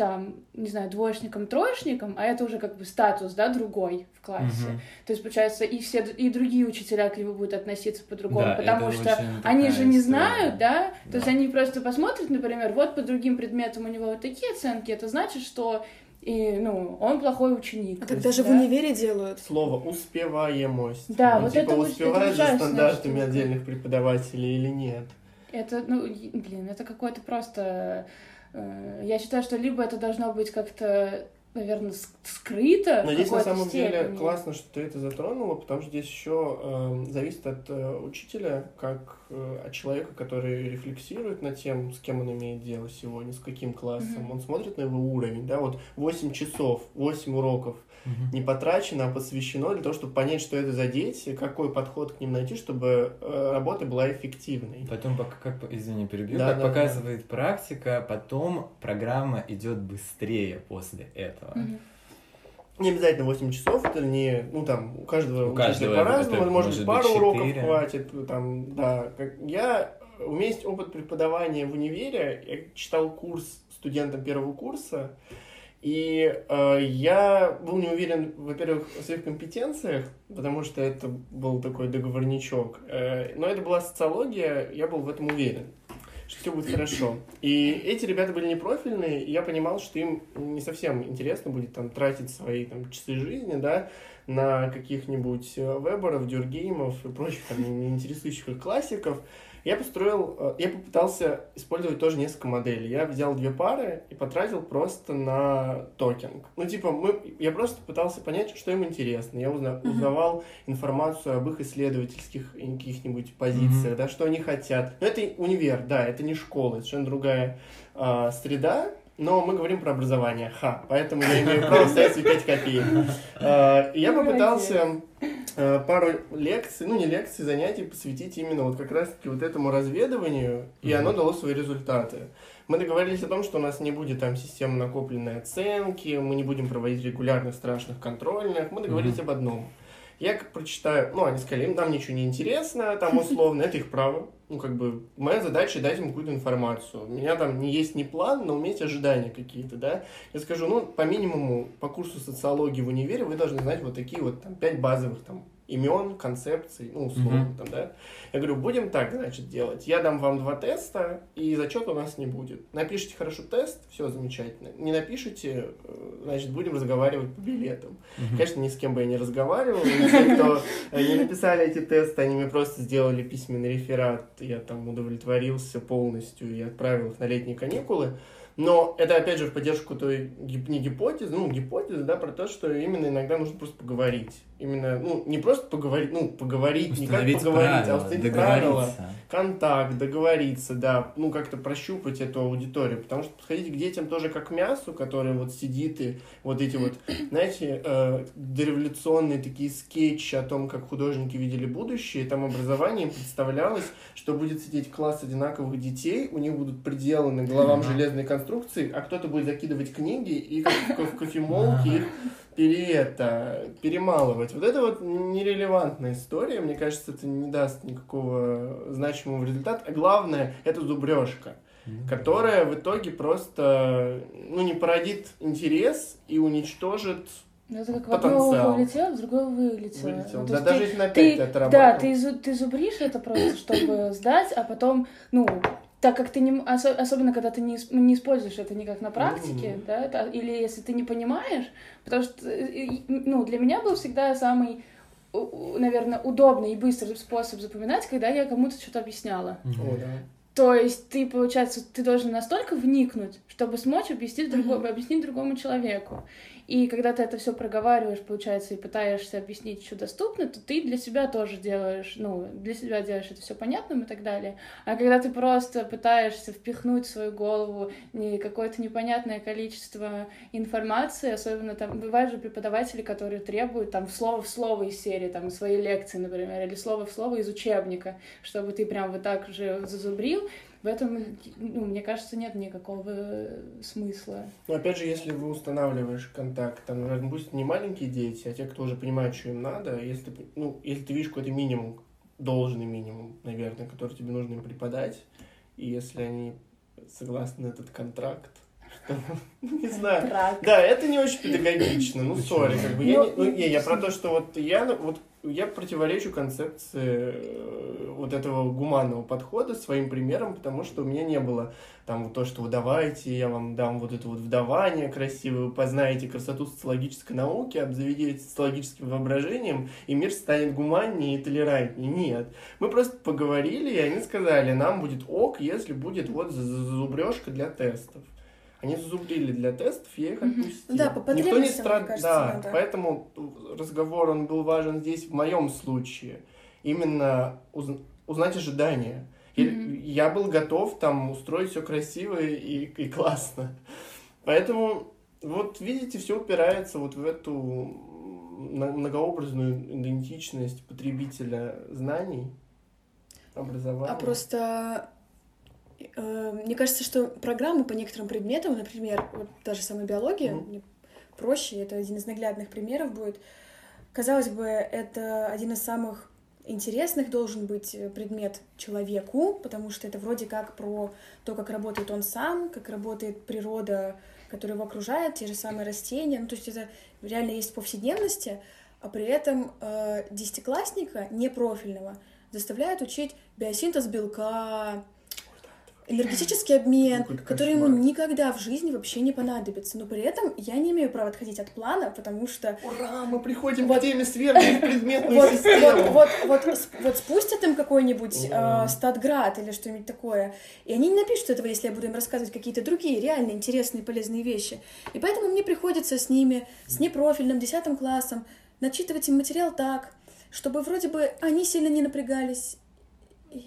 там, не знаю, двоечником, троечником, а это уже как бы статус, да, другой в классе. Угу. То есть, получается, и все, и другие учителя к нему будут относиться по-другому, да, потому что они же не история. знают, да? да, то есть они просто посмотрят, например, вот по другим предметам у него вот такие оценки, это значит, что и, ну, он плохой ученик. А так даже да? в универе делают. Слово успеваемость. Да, ну, вот типа, это успевает это за стандартами штука. отдельных преподавателей или нет? Это, ну, блин, это какое-то просто я считаю, что либо это должно быть как-то наверное, скрыто. Но здесь на самом степени. деле классно, что ты это затронула, потому что здесь еще э, зависит от э, учителя, как э, от человека, который рефлексирует над тем, с кем он имеет дело сегодня, с каким классом. Mm-hmm. Он смотрит на его уровень, да, вот 8 часов, 8 уроков угу. не потрачено, а посвящено для того, чтобы понять, что это за дети, какой подход к ним найти, чтобы э, работа была эффективной. Потом, как, извини, перебью, да, как да, показывает да. практика, потом программа идет быстрее после этого. Угу. Не обязательно 8 часов, это не, ну там, у каждого, у каждого по-разному, может, может пару 4. уроков хватит, там, да. Как, я, у меня есть опыт преподавания в универе, я читал курс студентам первого курса, и э, я был не уверен, во-первых, в своих компетенциях, потому что это был такой договорничок. Э, но это была социология, я был в этом уверен, что все будет хорошо. И эти ребята были непрофильные, и я понимал, что им не совсем интересно будет там тратить свои там, часы жизни, да, на каких-нибудь э, веберов, дюргеймов и прочих там неинтересующих классиков. Я построил, э, я попытался использовать тоже несколько моделей. Я взял две пары и потратил просто на токинг. Ну, типа, мы, я просто пытался понять, что им интересно. Я узна, Мгм. узнавал информацию об их исследовательских каких-нибудь позициях, Мгм. да, что они хотят. Но это универ, да, это не школа, это совершенно другая а, среда. Но мы говорим про образование, ха, поэтому я имею право ставить себе 5 копеек. И Я попытался э, пару лекций, ну не лекций, занятий посвятить именно вот как раз-таки вот этому разведыванию, и оно дало свои результаты. Мы договорились о том, что у нас не будет там системы накопленной оценки, мы не будем проводить регулярных страшных контрольных, мы договорились об одном. Я как прочитаю, ну, они сказали, им там ничего не интересно, там условно, это их право. Ну, как бы, моя задача дать им какую-то информацию. У меня там не есть не план, но у меня есть ожидания какие-то, да. Я скажу, ну, по минимуму, по курсу социологии в универе вы должны знать вот такие вот там пять базовых там имен, концепций, ну, условно, Мгм. там, да. Я говорю, будем так, значит, делать. Я дам вам два теста, и зачета у нас не будет. Напишите хорошо тест, все замечательно. Не напишите, э, значит, будем разговаривать по билетам. Мгм. Конечно, ни с кем бы я не разговаривал. И те, кто э, не написали эти тесты, они мне просто сделали письменный реферат. Я там удовлетворился полностью и отправил их на летние каникулы. Но это, опять же, в поддержку той не гипотезы, ну, гипотезы, да, про то, что именно иногда нужно просто поговорить. Именно, ну, не просто поговорить, ну, поговорить, не как Установить поговорить, а правила, установить правила. Контакт, договориться, да, ну как-то прощупать эту аудиторию, потому что подходить к детям тоже как к мясу, который вот сидит и вот эти вот, знаете, э, дореволюционные такие скетчи о том, как художники видели будущее, там образование им представлялось, что будет сидеть класс одинаковых детей, у них будут приделаны головам Ага. железные конструкции, а кто-то будет закидывать книги и как в кофемолке их пере это, перемалывать. Вот это вот нерелевантная история. Мне кажется, это не даст никакого значимого результата. А главное, это зубрежка, Мгм. которая в итоге просто ну, не породит интерес и уничтожит Ну, Это как в одно ухо улетело, в другое вылетело. вылетел. Ну, Да, даже ты- если на ты, 5 это да, работало. ты, ты зубришь это просто, чтобы сдать, а потом, ну, так как ты не, осо- особенно когда ты не, не используешь это никак на практике, Мгм. да, или если ты не понимаешь, потому что, э, ну, для меня был всегда самый, наверное, удобный и быстрый способ запоминать, когда я кому-то что-то объясняла. О, да. То есть ты, получается, ты должен настолько вникнуть, чтобы смочь объяснить, другому, Мгм. объяснить другому человеку. И когда ты это все проговариваешь, получается, и пытаешься объяснить, что доступно, то ты для себя тоже делаешь, ну, для себя делаешь это все понятным и так далее. А когда ты просто пытаешься впихнуть в свою голову не какое-то непонятное количество информации, особенно там бывают же преподаватели, которые требуют там слово в слово из серии, там из своей лекции, например, или слово в слово из учебника, чтобы ты прям вот так же зазубрил. В этом, ну, мне кажется, нет никакого э, смысла. Но опять же, если вы устанавливаешь контакт, там, наверное, будет не маленькие дети, а те, кто уже понимают, что им надо, если ты, ну, если ты видишь какой-то минимум, должный минимум, наверное, который тебе нужно им преподать, и если они согласны на этот контракт, не знаю, да, это не очень педагогично, ну, сори, как бы, я, Ну, не, ну, не, я про то, что вот я, ну, вот, я противоречу концепции э, вот этого гуманного подхода своим примером, потому что у меня не было там вот то, что вот давайте, я вам дам вот это вот вдавание красивое, вы познаете красоту социологической науки, обзаведетесь социологическим воображением, и мир станет гуманнее и толерантнее. Нет. Мы просто поговорили, и они сказали, нам будет ок, если будет вот зубрежка для тестов. Они зазубрили для тестов, я их отпустил. Да, по Никто не мне кажется, Да, надо. поэтому разговор, он был важен здесь в моем случае. Именно уз- узнать ожидания. И Мгм. Я был готов там устроить все красиво и, и классно. Поэтому, вот видите, все упирается вот в эту многообразную идентичность потребителя знаний, образования. А просто мне кажется, что программы по некоторым предметам, например, вот та же самая биология, мне проще, это один из наглядных примеров будет. Казалось бы, это один из самых интересных должен быть э, предмет человеку, потому что это вроде как про то, как работает он сам, как работает природа, которая его окружает, те же самые растения. Ну, то есть это реально есть в повседневности, а при этом э, десятиклассника непрофильного заставляют учить биосинтез белка, энергетический обмен, который ему никогда в жизни вообще не понадобится. Но при этом я не имею права отходить от плана, потому что Ура, мы приходим к теме свергнуть предметную вот, систему. вот, вот, вот, вот спустят им какой-нибудь э, статград или что-нибудь такое, и они не напишут этого, если я буду им рассказывать какие-то другие реально интересные полезные вещи. И поэтому мне приходится с ними, с непрофильным десятым классом, начитывать им материал так, чтобы вроде бы они сильно не напрягались.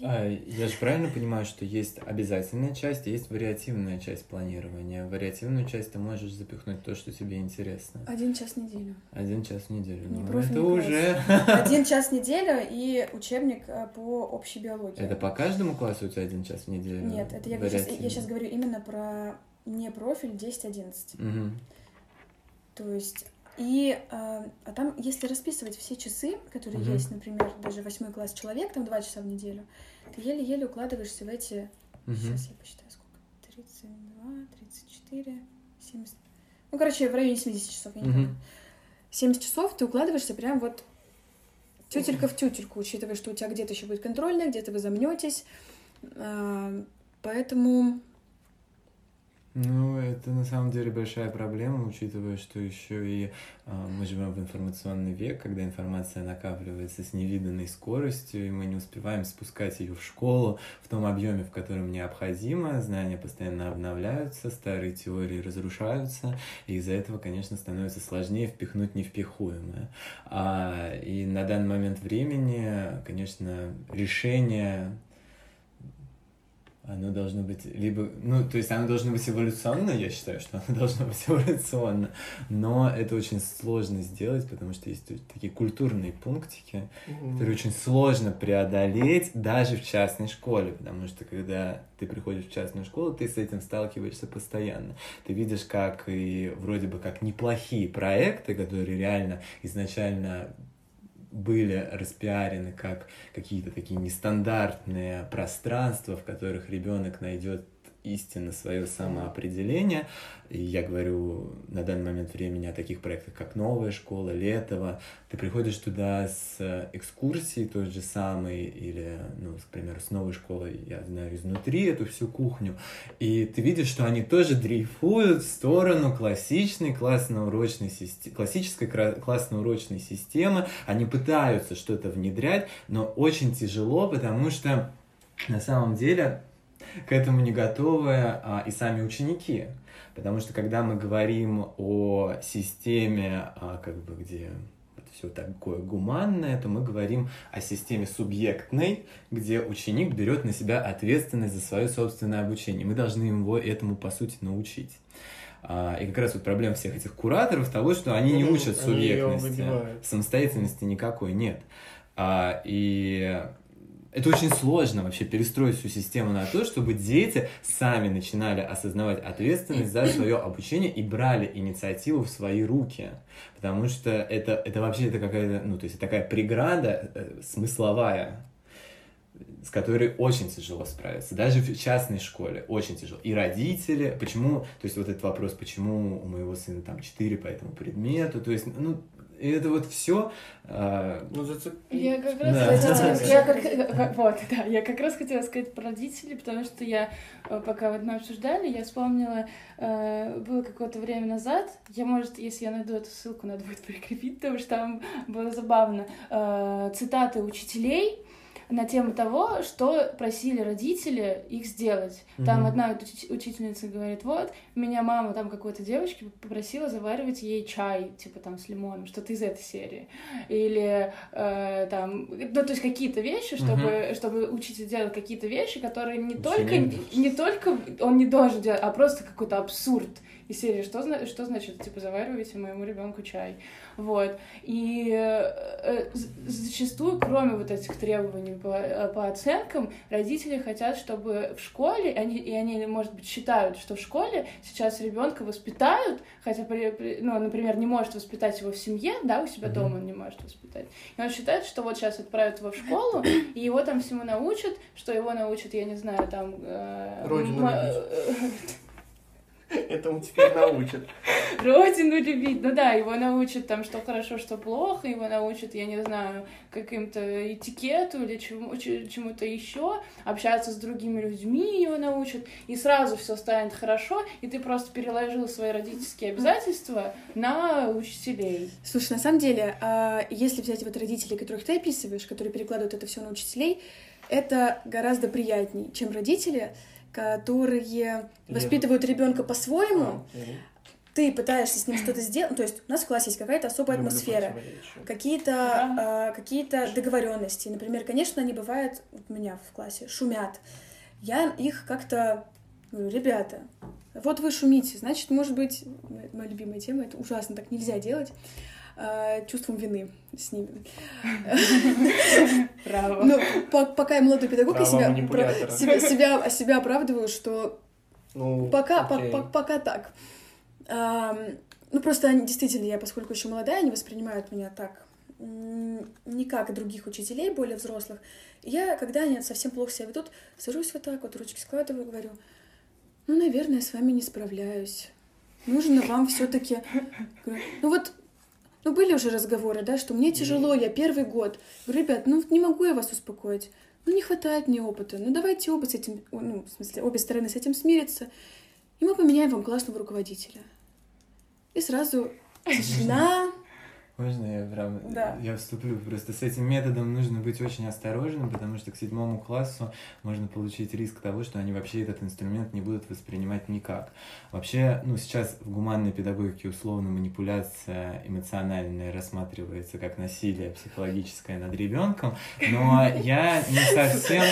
А, я же правильно понимаю, что есть обязательная часть, есть вариативная часть планирования. В вариативную часть ты можешь запихнуть то, что тебе интересно. Один час в неделю. Один час в неделю. Не Ну, профильный это класс. уже... Один час в неделю и учебник э, по общей биологии. Это по каждому классу у тебя один час в неделю? Нет, это я, щас- я сейчас говорю именно про не профиль 10-11. Мгм. То есть, и, а, а там, если расписывать все часы, которые Мгм. есть, например, даже восьмой класс человек, там два часа в неделю, ты еле-еле укладываешься в эти, Мгм. сейчас я посчитаю, сколько, 32, 34, 70, ну, короче, в районе 70 часов, я не помню. 70 часов ты укладываешься прям вот тютелька в тютельку, учитывая, что у тебя где-то еще будет контрольная, где-то вы замнетесь. А, Поэтому Ну, это на самом деле большая проблема, учитывая, что еще и а, мы живем в информационный век, когда информация накапливается с невиданной скоростью, и мы не успеваем спускать ее в школу в том объеме, в котором необходимо. Знания постоянно обновляются, старые теории разрушаются, и из-за этого, конечно, становится сложнее впихнуть невпихуемое. А, и на данный момент времени, конечно, решение оно должно быть либо, ну, то есть оно должно быть эволюционно, я считаю, что оно должно быть эволюционно, но это очень сложно сделать, потому что есть такие культурные пунктики, Мгм. которые очень сложно преодолеть даже в частной школе, потому что когда ты приходишь в частную школу, ты с этим сталкиваешься постоянно. Ты видишь, как и вроде бы как неплохие проекты, которые реально изначально были распиарены как какие-то такие нестандартные пространства, в которых ребенок найдет истинно свое самоопределение. И я говорю на данный момент времени о таких проектах, как «Новая школа», «Летово». Ты приходишь туда с экскурсией той же самой, или, ну, к примеру, с новой школой, я знаю изнутри эту всю кухню, и ты видишь, что они тоже дрейфуют в сторону классичной классно-урочной системы, классической классно-урочной системы. Они пытаются что-то внедрять, но очень тяжело, потому что на самом деле к этому не готовы а, и сами ученики. Потому что когда мы говорим о системе, а, как бы, где все такое гуманное, то мы говорим о системе субъектной, где ученик берет на себя ответственность за свое собственное обучение. Мы должны его этому, по сути, научить. А, И как раз вот проблема всех этих кураторов того, что они не учат субъектности. Самостоятельности никакой нет. А, И это очень сложно вообще перестроить всю систему на то, чтобы дети сами начинали осознавать ответственность за свое обучение и брали инициативу в свои руки. Потому что это, это вообще это какая-то, ну, то есть такая преграда э, смысловая, с которой очень тяжело справиться. Даже в частной школе очень тяжело. И родители, почему, то есть вот этот вопрос, почему у моего сына там 4 по этому предмету, то есть, ну, и это вот все Ну, зацеп- Я как раз Да. хотела, Да. я как, вот, да, я как раз хотела сказать про родителей, потому что я, э, пока вот мы обсуждали, я вспомнила, э, было какое-то время назад, я, может, если я найду эту ссылку, надо будет прикрепить, потому что там было забавно, э, цитаты учителей, на тему того, что просили родители их сделать. Там Мгм. одна уч- учительница говорит, вот, меня мама там какой-то девочки попросила заваривать ей чай, типа там с лимоном, что-то из этой серии. Или э, там, ну, то есть какие-то вещи, чтобы, чтобы учитель делал какие-то вещи, которые не только, Ученик. не только он не должен делать, а просто какой-то абсурд из серии, что, что значит, типа, заваривайте моему ребенку чай. Вот. И э, з- зачастую, кроме вот этих требований по, э, по оценкам, родители хотят, чтобы в школе, они, и они, может быть, считают, что в школе сейчас ребенка воспитают, хотя, при- ну, например, не может воспитать его в семье, да, у себя дома он не может воспитать. И он считает, что вот сейчас отправят его в школу, и его там всему научат, что его научат, я не знаю, там... э, Родину м- э, Этому теперь научат. Родину любить. Ну да, его научат там, что хорошо, что плохо, его научат, я не знаю, каким-то этикету или чему- чему-то еще, общаться с другими людьми его научат, и сразу все станет хорошо, и ты просто переложил свои родительские обязательства на учителей. Слушай, на самом деле, а, если взять вот родителей, которых ты описываешь, которые перекладывают это все на учителей, это гораздо приятнее, чем родители, которые воспитывают ребенка по-своему. А, окей. Ты пытаешься с ним что-то сделать. То есть у нас в классе есть какая-то особая Люблю атмосфера. какие-то а, какие-то договоренности. Например, конечно, они бывают вот у меня в классе шумят. Я их как-то говорю, ребята, вот вы шумите, значит, может быть, моя любимая тема, это ужасно, так нельзя делать. А, чувством вины с ними. Право. Ну, по- пока я молодой педагог, я себя, про- себя, себя, себя оправдываю, что Ну, Пока, по- окей. по- пока так. Ну, просто они, действительно, я, поскольку еще молодая, они воспринимают меня так, не как других учителей, более взрослых. Я, когда они совсем плохо себя ведут, сажусь вот так вот, ручки складываю, говорю, ну, наверное, с вами не справляюсь. Нужно вам все-таки... Ну вот, ну были уже разговоры, да, что мне тяжело, я первый год. Говорю, ребят, ну не могу я вас успокоить. Ну не хватает мне опыта. Ну давайте оба с этим, ну, в смысле, обе стороны с этим смирятся. И мы поменяем вам классного руководителя. И сразу тишина. Можно я прям Да. я вступлю? Просто с этим методом нужно быть очень осторожным, потому что к седьмому классу можно получить риск того, что они вообще этот инструмент не будут воспринимать никак. Вообще, ну, сейчас в гуманной педагогике условно манипуляция эмоциональная рассматривается как насилие психологическое над ребенком, но я не совсем...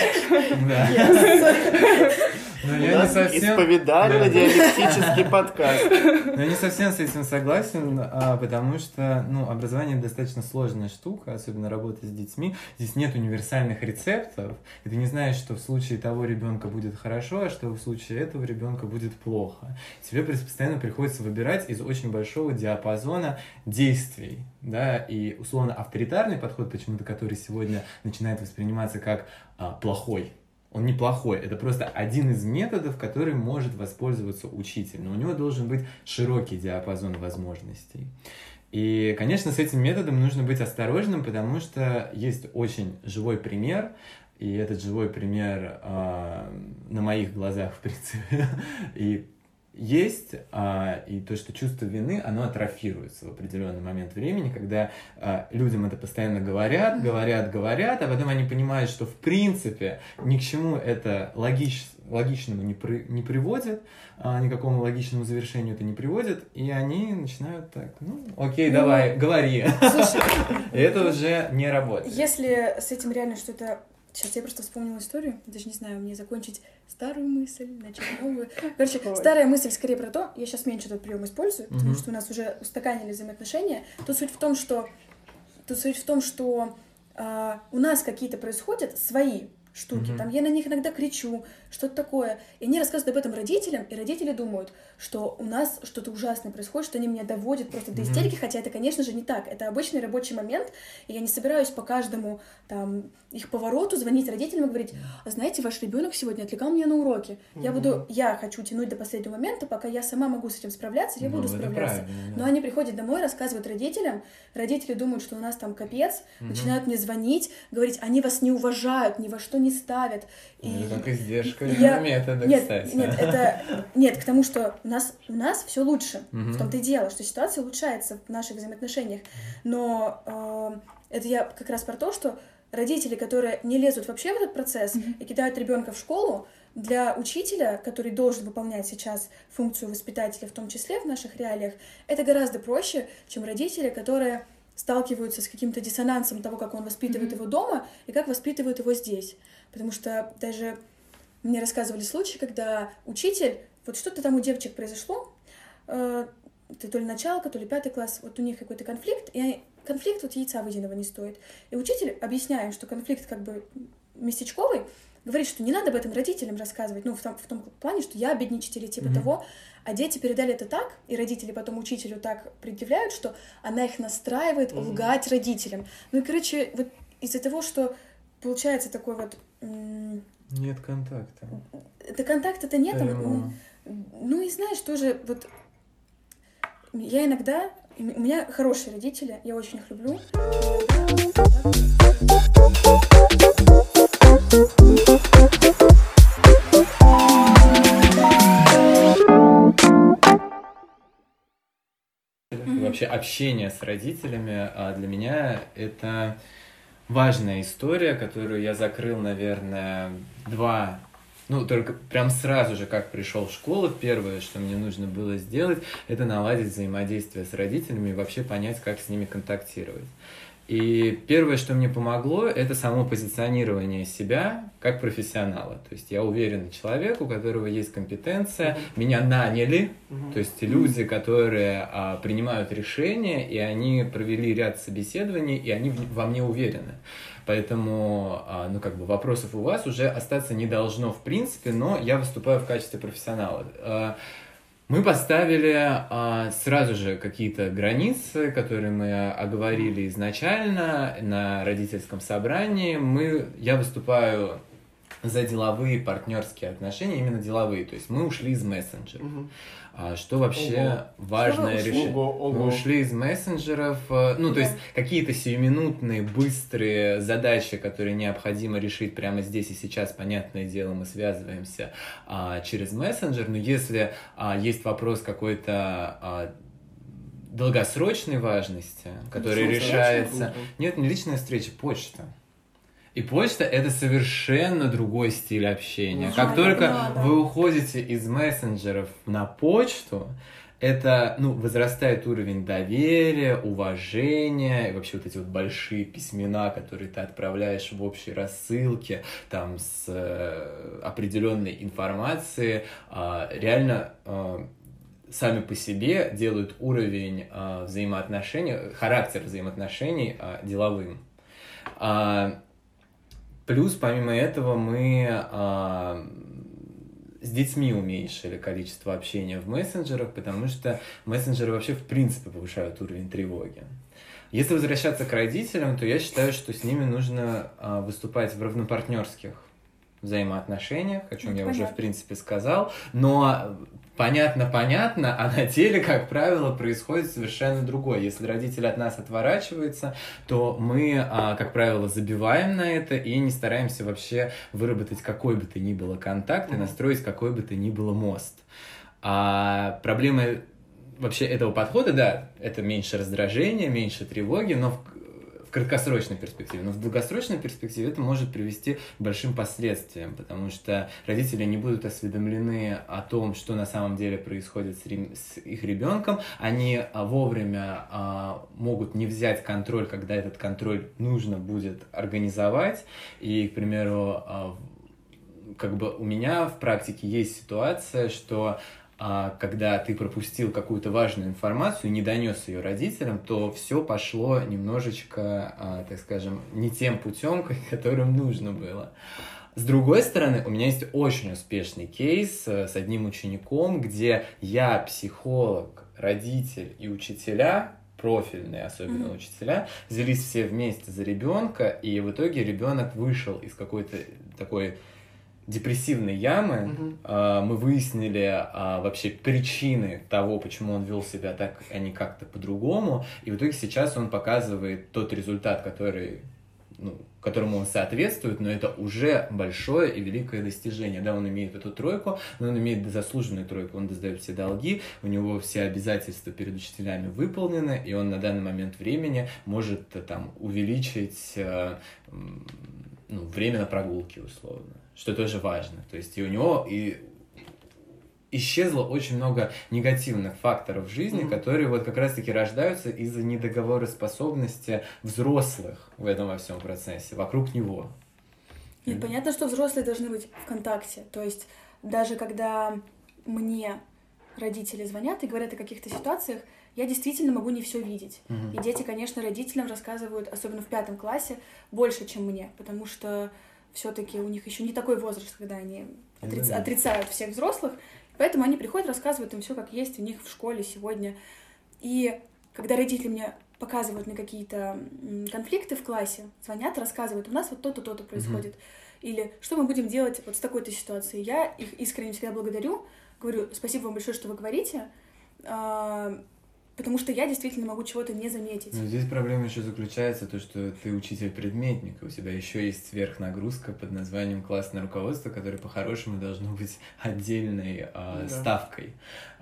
Но У я не совсем... исповедально-диалектический подкаст. Но я не совсем с этим согласен, а, потому что, ну, образование достаточно сложная штука, особенно работа с детьми. Здесь нет универсальных рецептов, и ты не знаешь, что в случае того ребенка будет хорошо, а что в случае этого ребенка будет плохо. Тебе постоянно приходится выбирать из очень большого диапазона действий, да, и условно авторитарный подход, почему-то который сегодня начинает восприниматься как а, плохой, он неплохой, это просто один из методов, который может воспользоваться учитель, но у него должен быть широкий диапазон возможностей. И, конечно, с этим методом нужно быть осторожным, потому что есть очень живой пример, и этот живой пример а, на моих глазах, в принципе, и есть, а, и то, что чувство вины, оно атрофируется в определенный момент времени, когда а, людям это постоянно говорят, говорят, говорят, а потом они понимают, что в принципе ни к чему это логич, логичному не, при- не приводит, а, никакому логичному завершению это не приводит, и они начинают так, ну, окей, Ну, давай, говори. Слушай, это уже не работает. если с этим реально что-то... Сейчас я просто вспомнила историю, даже не знаю, мне закончить старую мысль, начать новую. Короче, Ой. старая мысль скорее про то, я сейчас меньше этот прием использую, потому Мгм. что у нас уже устаканили взаимоотношения. Тут суть в том, что тут суть в том, что а, у нас какие-то происходят свои штуки. Мгм. Там я на них иногда кричу, что-то такое. И они рассказывают об этом родителям, и родители думают, что у нас что-то ужасное происходит, что они меня доводят просто до истерики, хотя это, конечно же, не так. Это обычный рабочий момент, и я не собираюсь по каждому там их повороту звонить родителям и говорить, а знаете, ваш ребенок сегодня отвлекал меня на уроки. Я Мгм. буду, я хочу тянуть до последнего момента, пока я сама могу с этим справляться, я Ну, буду справляться. да. Но они приходят домой, рассказывают родителям, родители думают, что у нас там капец, Мгм. начинают мне звонить, говорить, они вас не уважают, ни во что не ставят. И... Ну, как издержка Я- метода, Нет, кстати. нет, это нет к тому, что у нас у нас все лучше. Мгм. В том-то и дело, что ситуация улучшается в наших взаимоотношениях. Но э, это я как раз про то, что родители, которые не лезут вообще в этот процесс Мгм. и кидают ребенка в школу, для учителя, который должен выполнять сейчас функцию воспитателя, в том числе в наших реалиях, это гораздо проще, чем родители, которые сталкиваются с каким-то диссонансом того, как он воспитывает Мгм. его дома и как воспитывает его здесь. Потому что даже мне рассказывали случаи, когда учитель, вот что-то там у девочек произошло, э, это то ли началка, то ли пятый класс, вот у них какой-то конфликт, и конфликт вот яйца выеденного не стоит. И учитель, объясняя, что конфликт как бы местечковый, говорит, что не надо об этом родителям рассказывать, ну, в том, в том плане, что я бедничать или типа Мгм. того, а дети передали это так, и родители потом учителю так предъявляют, что она их настраивает Мгм. лгать родителям. Ну и, короче, вот из-за того, что получается такой вот... Нет контакта. Это контакта-то нет, Прямо. м, Ну и знаешь, тоже вот я иногда... У меня хорошие родители, я очень их люблю. Вообще общение с родителями а для меня это важная история, которую я закрыл, наверное, два ну, только прям сразу же, как пришел в школу, первое, что мне нужно было сделать, это наладить взаимодействие с родителями и вообще понять, как с ними контактировать. И первое, что мне помогло, это само позиционирование себя как профессионала. То есть я уверенный человек, у которого есть компетенция, меня наняли, то есть люди, которые а, принимают решения, и они провели ряд собеседований, и они во мне уверены. Поэтому, а, ну, как бы вопросов у вас уже остаться не должно в принципе, но я выступаю в качестве профессионала. Мы поставили а, сразу же какие-то границы, которые мы оговорили изначально на родительском собрании. Мы, я выступаю за деловые партнерские отношения, именно деловые. То есть мы ушли из мессенджера. Угу. А что вообще ого. важное решение? Мы ушли из мессенджеров. Э, ну, да. то есть какие-то сиюминутные, быстрые задачи, которые необходимо решить прямо здесь и сейчас, понятное дело, мы связываемся а, через мессенджер. Но если а, есть вопрос какой-то а, долгосрочной важности, который решается... Нет, не личная встреча, почта. И почта это совершенно другой стиль общения. Ну, как только да, да. вы уходите из мессенджеров на почту, это, ну, возрастает уровень доверия, уважения, и вообще вот эти вот большие письмена, которые ты отправляешь в общей рассылке, там, с э, определенной информацией, э, реально э, сами по себе делают уровень э, взаимоотношений, характер взаимоотношений э, деловым. Э, Плюс, помимо этого, мы а, с детьми уменьшили количество общения в мессенджерах, потому что мессенджеры вообще в принципе повышают уровень тревоги. Если возвращаться к родителям, то я считаю, что с ними нужно а, выступать в равнопартнерских взаимоотношениях, о чем я понятно. уже в принципе сказал, но понятно-понятно, а на деле, как правило, происходит совершенно другое. Если родитель от нас отворачивается, то мы, а, как правило, забиваем на это и не стараемся вообще выработать какой бы то ни было контакт и настроить какой бы то ни было мост. А проблемы вообще этого подхода, да, это меньше раздражения, меньше тревоги, но краткосрочной перспективе. Но в долгосрочной перспективе это может привести к большим последствиям, потому что родители не будут осведомлены о том, что на самом деле происходит с, с их ребенком. Они а, вовремя а, могут не взять контроль, когда этот контроль нужно будет организовать. И, к примеру, а, как бы у меня в практике есть ситуация, что когда ты пропустил какую-то важную информацию, не донес ее родителям, то все пошло немножечко, а, так скажем, не тем путем, которым нужно было. С другой стороны, у меня есть очень успешный кейс э, с одним учеником, где я психолог, родитель и учителя профильные, особенно mm-hmm. учителя, взялись все вместе за ребенка, и в итоге ребенок вышел из какой-то такой депрессивной ямы. Угу. А, мы выяснили а, вообще причины того, почему он вел себя так, а не как-то по-другому. И в итоге сейчас он показывает тот результат, который ну, которому он соответствует, но это уже большое и великое достижение. Да, он имеет эту тройку, но он имеет заслуженную тройку, он сдает все долги, у него все обязательства перед учителями выполнены, и он на данный момент времени может там увеличить э, ну, время на прогулки условно что тоже важно. То есть и у него и исчезло очень много негативных факторов в жизни, mm-hmm. которые вот как раз-таки рождаются из-за недоговороспособности взрослых в этом во всем процессе, вокруг него. И понятно, что взрослые должны быть в контакте. То есть даже когда мне родители звонят и говорят о каких-то ситуациях, я действительно могу не все видеть. Mm-hmm. И дети, конечно, родителям рассказывают, особенно в пятом классе, больше, чем мне, потому что все-таки у них еще не такой возраст, когда они отриц... mm отрицают всех взрослых, поэтому они приходят, рассказывают им все, как есть у них в школе сегодня. И когда родители мне показывают на какие-то конфликты в классе, звонят, рассказывают, у нас вот то-то, то-то происходит. Mm-hmm. Или что мы будем делать вот с такой-то ситуацией. Я их искренне всегда благодарю, говорю, спасибо вам большое, что вы говорите, а, потому что я действительно могу чего-то не заметить. Но здесь проблема еще заключается то, что ты учитель-предметник, у тебя еще есть сверхнагрузка под названием классное руководство, которое по-хорошему должно быть отдельной а, Да. ставкой.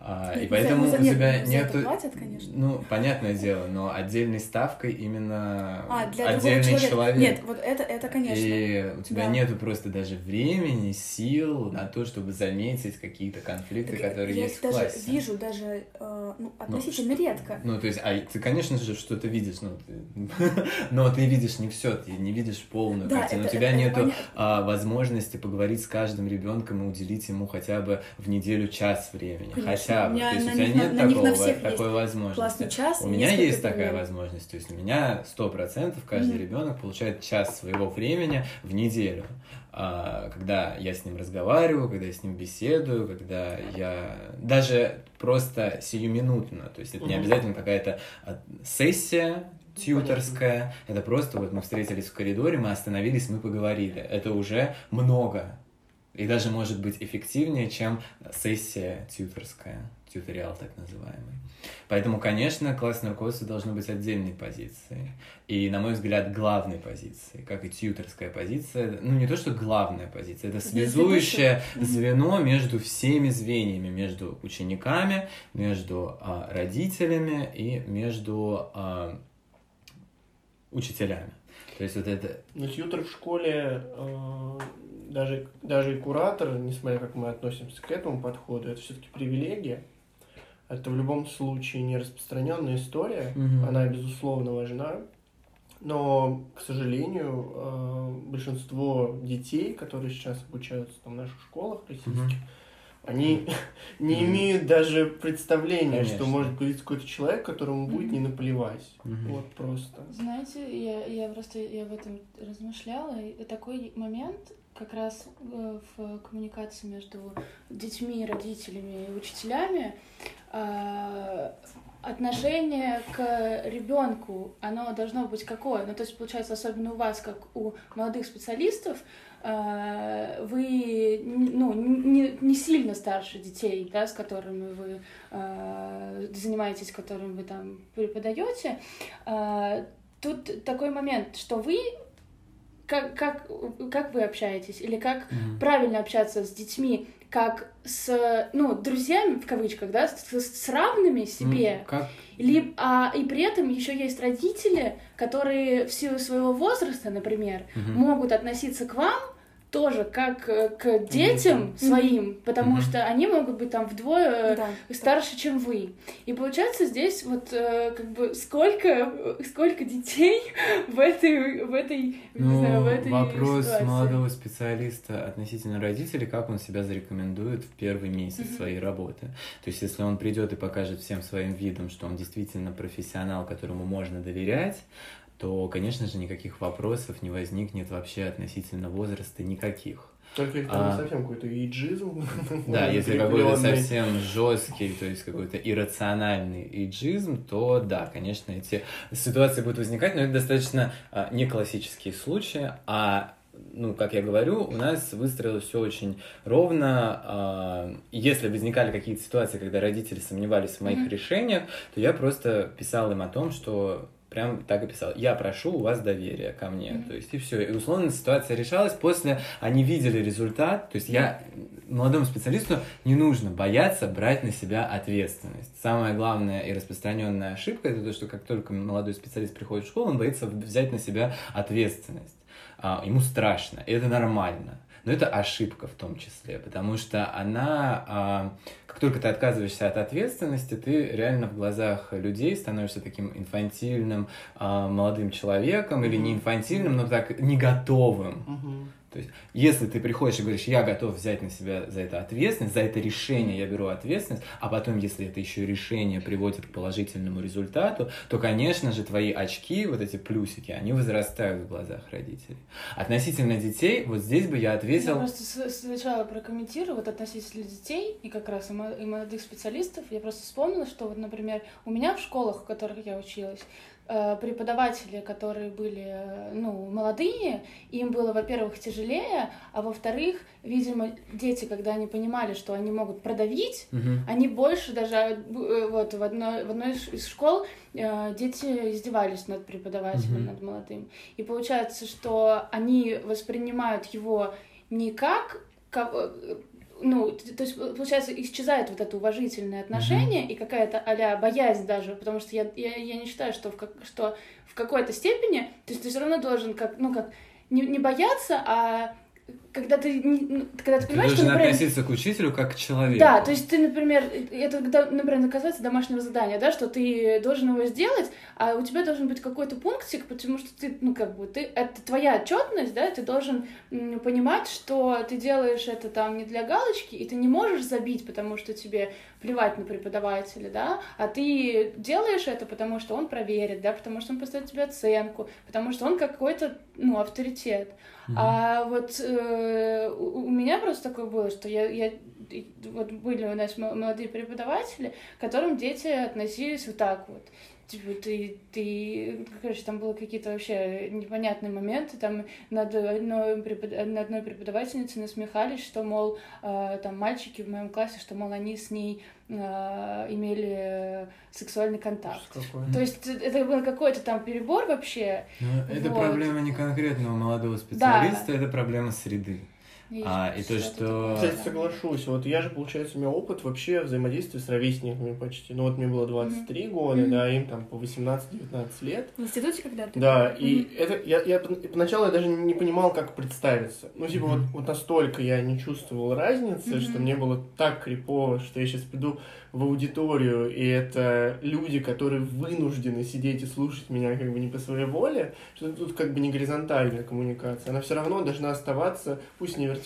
А, и Нет, поэтому за- у нет, тебя за это нету... платят, конечно. Ну, понятное дело, но отдельной ставкой именно А, для отдельный человек. Нет, вот это, это конечно. И у тебя Да. нету просто даже времени, сил на то, чтобы заметить какие-то конфликты, Так которые я есть в даже классе. вижу даже э, ну, относительно редко. Ну, то есть, а ты, конечно же, что-то видишь, ну, ты- но ты видишь не все, ты не видишь полную Да, картину. это- у тебя понятно. а, возможности поговорить с каждым ребенком и уделить ему хотя бы в неделю час времени. Конечно. Хотя бы. То есть на у тебя на- нет на них на такого, всех такой есть возможности. Классный час. У меня есть такая возможность. То есть у меня сто процентов каждый Мгм. ребенок получает час своего времени в неделю. А, когда я с ним разговариваю, когда я с ним беседую, когда я даже просто сиюминутно, то есть это не обязательно какая-то сессия тьюторская, это просто вот мы встретились в коридоре, мы остановились, мы поговорили. Это уже много. И даже может быть эффективнее, чем сессия тьюторская, тьюториал так называемый. Поэтому, конечно, классное руководство должно быть отдельной позицией. И, на мой взгляд, главной позицией, как и тьюторская позиция. Ну, не то, что главная позиция, это связующее звено между всеми звеньями, между учениками, между а, родителями и между а, учителями. То есть вот это... Но тьютер в школе, э, даже, даже и куратор, несмотря как мы относимся к этому подходу, это все-таки привилегия. Это в любом случае не распространенная история. Мгм. Она, безусловно, важна. Но, к сожалению, э, большинство детей, которые сейчас обучаются там, в наших школах российских, Мгм. они не имеют даже представления, что Конечно. может появиться какой-то человек, которому будет не наплевать. Мгм. Вот просто. Знаете, я, я просто я в этом размышляла, и такой момент как раз э, в коммуникации между детьми, родителями и учителями отношение к ребенку, оно должно быть какое? Ну, то есть, получается, особенно у вас, как у молодых специалистов, э, вы ну, не, не сильно старше детей, да, с которыми вы э, занимаетесь, которым вы там преподаете. Э, Тут такой момент, что вы как, как, как вы общаетесь, или как Мгм. правильно общаться с детьми, как с, ну, друзьями, в кавычках, да, с, с равными себе, Ну, как Либо, а, и при этом еще есть родители, которые в силу своего возраста, например, Мгм. могут относиться к вам тоже как э, к детям своим, потому Мгм. что они могут быть там вдвое Да. старше, чем вы. И получается здесь вот э, как бы сколько, сколько детей в этой, в этой, не Ну, знаю, в этой вопрос ситуации. молодого специалиста относительно родителей, как он себя зарекомендует в первый месяц Мгм. своей работы. То есть, если он придет и покажет всем своим видом, что он действительно профессионал, которому можно доверять, то, конечно же, никаких вопросов не возникнет вообще относительно возраста никаких. Только если там А. совсем какой-то иджизм. Да, если какой-то совсем жесткий, то есть какой-то иррациональный иджизм, то да, конечно, эти ситуации будут возникать, но это достаточно а, не классические случаи, а ну, как я говорю, у нас выстроилось все очень ровно. а, Если возникали какие-то ситуации, когда родители сомневались в моих Мгм. решениях, то я просто писал им о том, что прям так и писал. Я прошу у вас доверия ко мне. Мгм. То есть и все. И условно ситуация решалась. После они видели результат. То есть я молодому специалисту не нужно бояться брать на себя ответственность. Самая главная и распространенная ошибка это то, что как только молодой специалист приходит в школу, он боится взять на себя ответственность. А, ему страшно, и это нормально. Но это ошибка в том числе, потому что она, а, как только ты отказываешься от ответственности, ты реально в глазах людей становишься таким инфантильным а, молодым человеком, или не инфантильным, но так не готовым. То есть, если ты приходишь и говоришь, я готов взять на себя за это ответственность, за это решение я беру ответственность, а потом, если это еще решение приводит к положительному результату, то, конечно же, твои очки, вот эти плюсики, они возрастают в глазах родителей. Относительно детей, вот здесь бы я Я ответил... просто с- сначала прокомментирую вот относительно детей и как раз и мо- и молодых специалистов. Я просто вспомнила, что вот, например, у меня в школах, в которых я училась, преподаватели, которые были, э, ну, молодые, им было, во-первых, тяжелее, а во-вторых, видимо, дети, когда они понимали, что они могут продавить, Мгм. они больше даже, э, вот, в одной, в одной из школ э, дети издевались над преподавателем, Мгм. над молодым. И получается, что они воспринимают его не как э, ну, то есть, получается, исчезает вот это уважительное отношение и какая-то а боязнь даже, потому что я, я, я не считаю, что в, как, что в какой-то степени, то есть ты все равно должен как, ну, как, не, не бояться, а когда ты, ну, когда ты Ты понимаешь, что, например, относиться к учителю как к человеку. да, то есть ты, например, это, например, касается домашнего задания, да, что ты должен его сделать, а у тебя должен быть какой-то пунктик, потому что ты, ну, как бы, ты, это твоя отчетность, да, ты должен понимать, что ты делаешь это там не для галочки, и ты не можешь забить, потому что тебе плевать на преподавателя, да, а ты делаешь это, потому что он проверит, да, потому что он поставит тебе оценку, потому что он какой-то, ну, авторитет. Мгм. А вот э, у у меня просто такое было, что я, я вот были у нас мо- молодые преподаватели, к которым дети относились вот так вот. Типа, ты, ты, короче, там было какие-то вообще непонятные моменты, там над одной, препод- над одной преподавательницей насмехались, что, мол, э, там мальчики в моем классе, что, мол, они с ней э, имели сексуальный контакт. Какой. То есть это был какой-то там перебор вообще. Но это Вот. проблема не конкретного молодого специалиста, это проблема среды. И А, и то, что- такое. Кстати, соглашусь. Вот я же, получается, у меня опыт вообще взаимодействия с ровесниками почти. Ну вот мне было 23 года, Мгм. да, им там по 18-19 лет. В институте когда ты? Да, и Мгм. это я, я пон- поначалу я даже не понимал, как представиться. Ну, типа, вот, Мгм. вот настолько я не чувствовал разницы, Мгм. что мне было так крипово, что я сейчас приду в аудиторию, и это люди, которые вынуждены сидеть и слушать меня как бы не по своей воле, что тут как бы не горизонтальная коммуникация. Она все равно должна оставаться, пусть не вертикальной,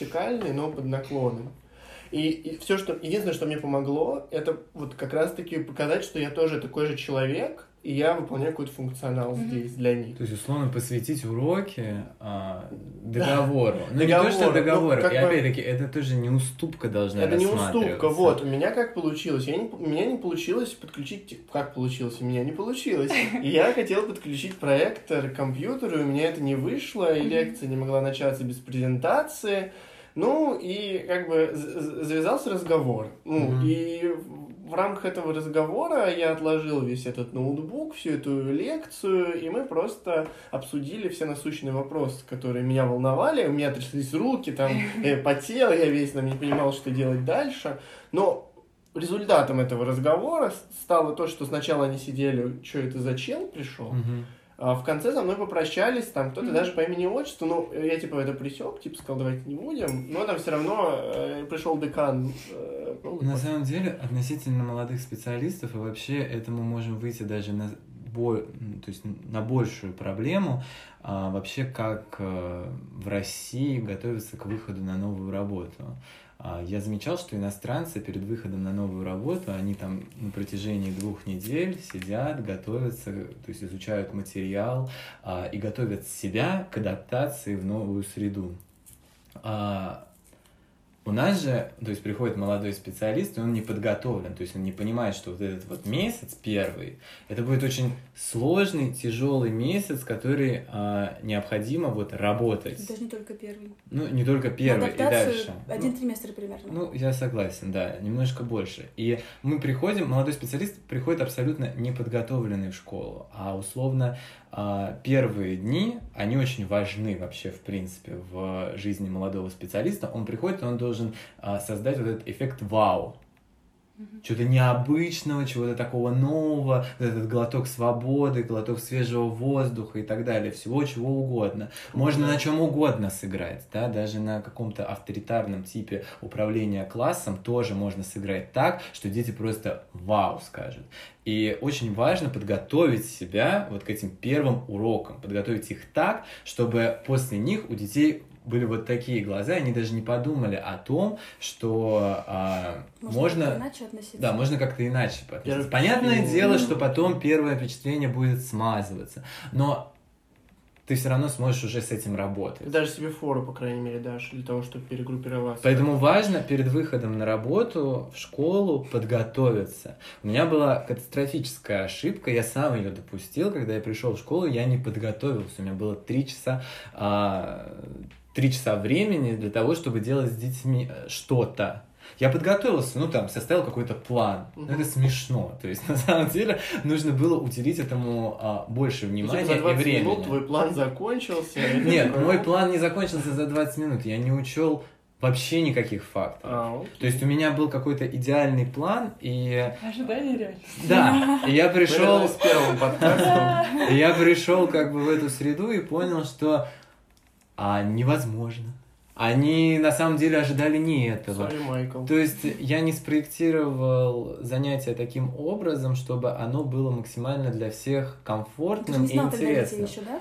но под наклоном. И, все, что единственное, что мне помогло, это вот как раз-таки показать, что я тоже такой же человек, и я выполняю какой-то функционал Мгм. здесь для них. То есть, условно, посвятить уроки а, договору. Ну, не Договору. то, что Ну, договору. как И бы- опять-таки, это тоже не уступка должна Это не уступка, вот. У меня как получилось? Я не, у меня не получилось подключить... Как получилось? У меня не получилось. И я хотел подключить проектор к компьютеру, и у меня это не вышло, и лекция не могла начаться без презентации. Ну, и как бы завязался разговор. Ну, Мгм. и в- рамках этого разговора я отложил весь этот ноутбук, всю эту лекцию, и мы просто обсудили все насущные вопросы, которые меня волновали. У меня тряслись руки, там, я потел, я весь там не понимал, что делать дальше. Но результатом этого разговора стало то, что сначала они сидели, что это за чел пришел, Мгм. А в конце со мной попрощались, там кто-то Мгм. даже по имени отчеству, ну, я типа это присек, типа сказал, давайте не будем, но там все равно э, пришел декан. э, На самом деле, относительно молодых специалистов, и вообще это мы можем выйти даже на, бо- то есть на большую проблему, а, вообще как э, в России готовятся к выходу на новую работу. А, Я замечал, что иностранцы перед выходом на новую работу, они там на протяжении двух недель сидят, готовятся, то есть изучают материал а, и готовят себя к адаптации в новую среду. А, У нас же, то есть приходит молодой специалист, и он не подготовлен, то есть он не понимает, что вот этот вот месяц первый, это будет очень сложный, тяжелый месяц, который а, необходимо вот работать. Даже не только первый. Ну, не только первый, и дальше. Один триместр примерно. Ну, я согласен, да, немножко больше. И мы приходим, молодой специалист приходит абсолютно неподготовленный в школу, а условно первые дни, они очень важны вообще, в принципе, в жизни молодого специалиста. Он приходит, он должен а, создать вот этот эффект вау. Чего-то необычного, чего-то такого нового, этот глоток свободы, глоток свежего воздуха и так далее, всего чего угодно. Можно на чем угодно сыграть, да, даже на каком-то авторитарном типе управления классом тоже можно сыграть так, что дети просто вау скажут. И очень важно подготовить себя вот к этим первым урокам, подготовить их так, чтобы после них у детей были вот такие глаза, они даже не подумали о том, что а, Можно, можно, иначе относиться. да, можно как-то иначе относиться. Понятное дело, что потом первое впечатление будет смазываться, но ты все равно сможешь уже с этим работать. Даже себе фору, по крайней мере, дашь для того, чтобы перегруппироваться. Поэтому важно перед выходом на работу в школу подготовиться. У меня была катастрофическая ошибка, я сам ее допустил, когда я пришел в школу, я не подготовился. У меня было три часа, а, три часа времени для того, чтобы делать с детьми э, что-то. Я подготовился, ну там, составил какой-то план. Но это смешно. То есть, на самом деле, нужно было уделить этому а, больше внимания за 20 и времени. минут твой план закончился. Нет, мой «Ну, план не закончился за 20 минут. Я не учел вообще никаких фактов. а, окей». То есть у меня был какой-то идеальный план, и Ожидание реально. да, и я пришел, с первым подкастом. я пришел как бы в эту среду и понял, что а, невозможно. Они на самом деле ожидали не этого. Sorry, Майкл. То есть я не спроектировал занятие таким образом, чтобы оно было максимально для всех Ты же комфортным не и знал тогда детей интересным. еще, да?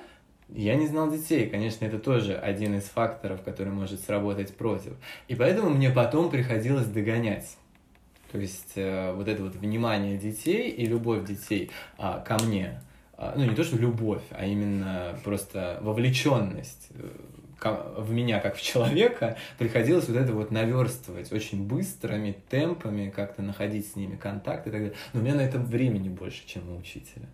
Я не знал детей, конечно, это тоже один из факторов, который может сработать против. И поэтому мне потом приходилось догонять. То есть э, вот это вот внимание детей и любовь детей а, ко мне, ну не то что любовь, а именно просто вовлеченность э, в меня как в человека, приходилось вот это вот наверстывать очень быстрыми темпами, как-то находить с ними контакт и так далее. Но у меня на это времени больше, чем у учителя.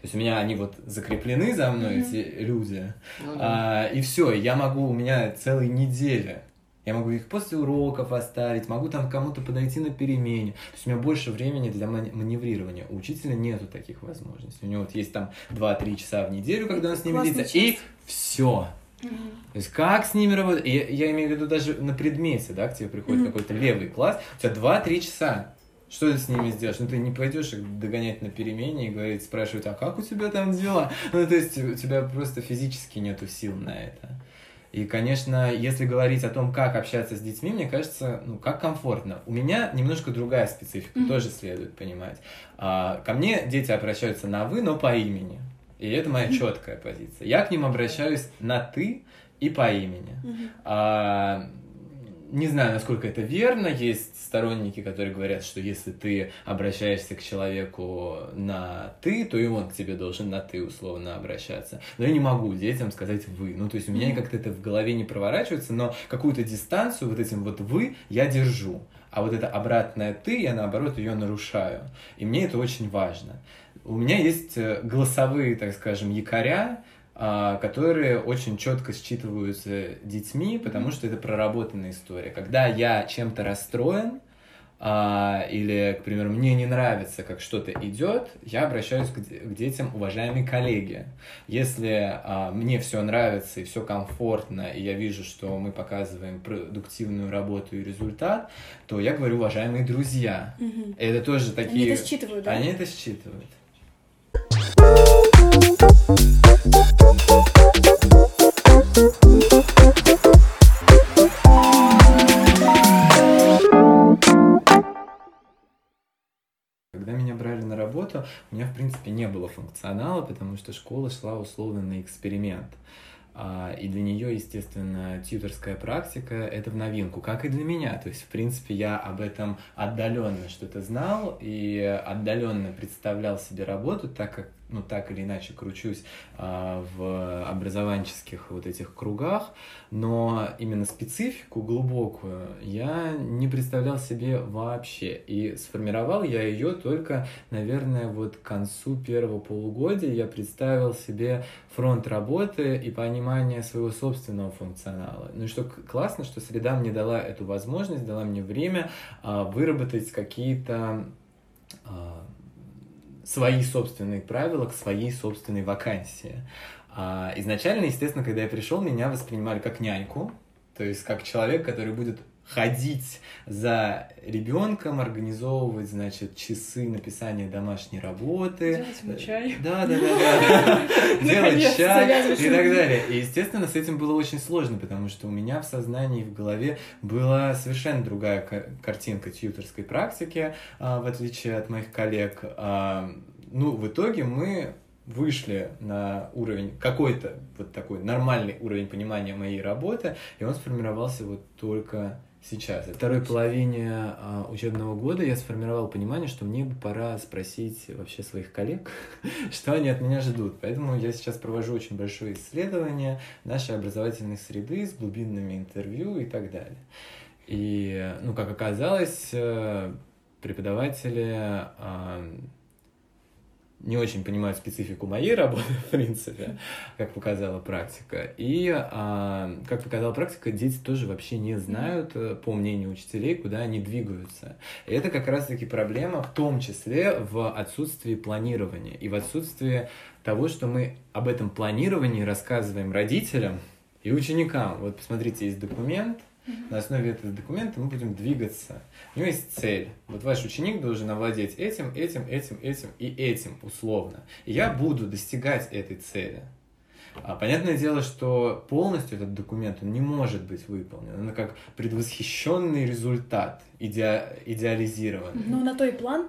То есть у меня они вот закреплены за мной, Мгм. эти люди, да. а, и все, я могу, у меня целые недели. Я могу их после уроков оставить, могу там кому-то подойти на перемене. То есть у меня больше времени для маневрирования. У учителя нету таких возможностей. У него вот есть там 2-3 часа в неделю, когда он с ними видится, и все. То есть как с ними работать? Я, я имею в виду даже на предмете, да, к тебе приходит Мгм. какой-то левый класс, у тебя 2-3 часа. Что ты с ними сделаешь? Ну, ты не пойдешь их догонять на перемене и говорить, спрашивать, а как у тебя там дела? Ну, то есть у тебя просто физически нету сил на это. И, конечно, если говорить о том, как общаться с детьми, мне кажется, ну, как комфортно. У меня немножко другая специфика, Мгм. тоже следует понимать. А, ко мне дети обращаются на «вы», но по имени. И это моя четкая позиция. Я к ним обращаюсь на «ты» и по имени. Мгм. А, не знаю, насколько это верно. Есть сторонники, которые говорят, что если ты обращаешься к человеку на ты, то и он к тебе должен на ты условно обращаться. Но я не могу детям сказать вы. Ну, то есть у меня как-то это в голове не проворачивается, но какую-то дистанцию вот этим вот вы я держу. А вот это обратное ты, я наоборот ее нарушаю. И мне это очень важно. У меня есть э, голосовые, так скажем, якоря, которые очень четко считываются детьми, потому что это проработанная история. Когда я чем-то расстроен, а, или, к примеру, мне не нравится, как что-то идет, я обращаюсь к, к детям, уважаемые коллеги. Если а, мне все нравится и все комфортно, и я вижу, что мы показываем продуктивную работу и результат, то я говорю, уважаемые друзья. Мгм. Это тоже Они такие... это считывают, да? Они это считывают. Когда меня брали на работу, у меня, в принципе, не было функционала, потому что школа шла условно на эксперимент. А, И для нее, естественно, тьюторская практика — это в новинку, как и для меня. То есть, в принципе, я об этом отдаленно что-то знал и отдаленно представлял себе работу, так как, ну, так или иначе кручусь а, в образованческих вот этих кругах, но именно специфику глубокую я не представлял себе вообще. И сформировал я ее только, наверное, вот к концу первого полугодия я представил себе фронт работы и понимание своего собственного функционала. Ну и что классно, что среда мне дала эту возможность, дала мне время а, выработать какие-то а, свои собственные правила к своей собственной вакансии. А, изначально, естественно, когда я пришел, меня воспринимали как няньку, то есть как человек, который будет ходить за ребенком, организовывать, значит, часы написания домашней работы. Делать чай. Да, да, да, да. Делать чай и так далее. И, естественно, с этим было очень сложно, потому что у меня в сознании и в голове была совершенно другая ка- картинка тьюторской практики, а, в отличие от моих коллег. А, Ну, в итоге мы вышли на уровень, какой-то вот такой нормальный уровень понимания моей работы, и он сформировался вот только сейчас. В второй половине а, учебного года я сформировал понимание, что мне бы пора спросить вообще своих коллег, что они от меня ждут. Поэтому я сейчас провожу очень большое исследование нашей образовательной среды с глубинными интервью и так далее. И, ну, как оказалось, э, преподаватели а, не очень понимают специфику моей работы, в принципе, как показала практика. И, а, как показала практика, дети тоже вообще не знают, э, по мнению учителей, куда они двигаются. И это как раз-таки проблема, в том числе в отсутствии планирования и в отсутствии того, что мы об этом планировании рассказываем родителям и ученикам. Вот посмотрите, есть документ – на основе этого документа мы будем двигаться. У него есть цель. Вот ваш ученик должен овладеть этим, этим, этим, этим и этим условно. И я буду достигать этой цели. А понятное дело, что полностью этот документ он не может быть выполнен. Он как предвосхищенный результат, иде... идеализированный. Ну, на то и план.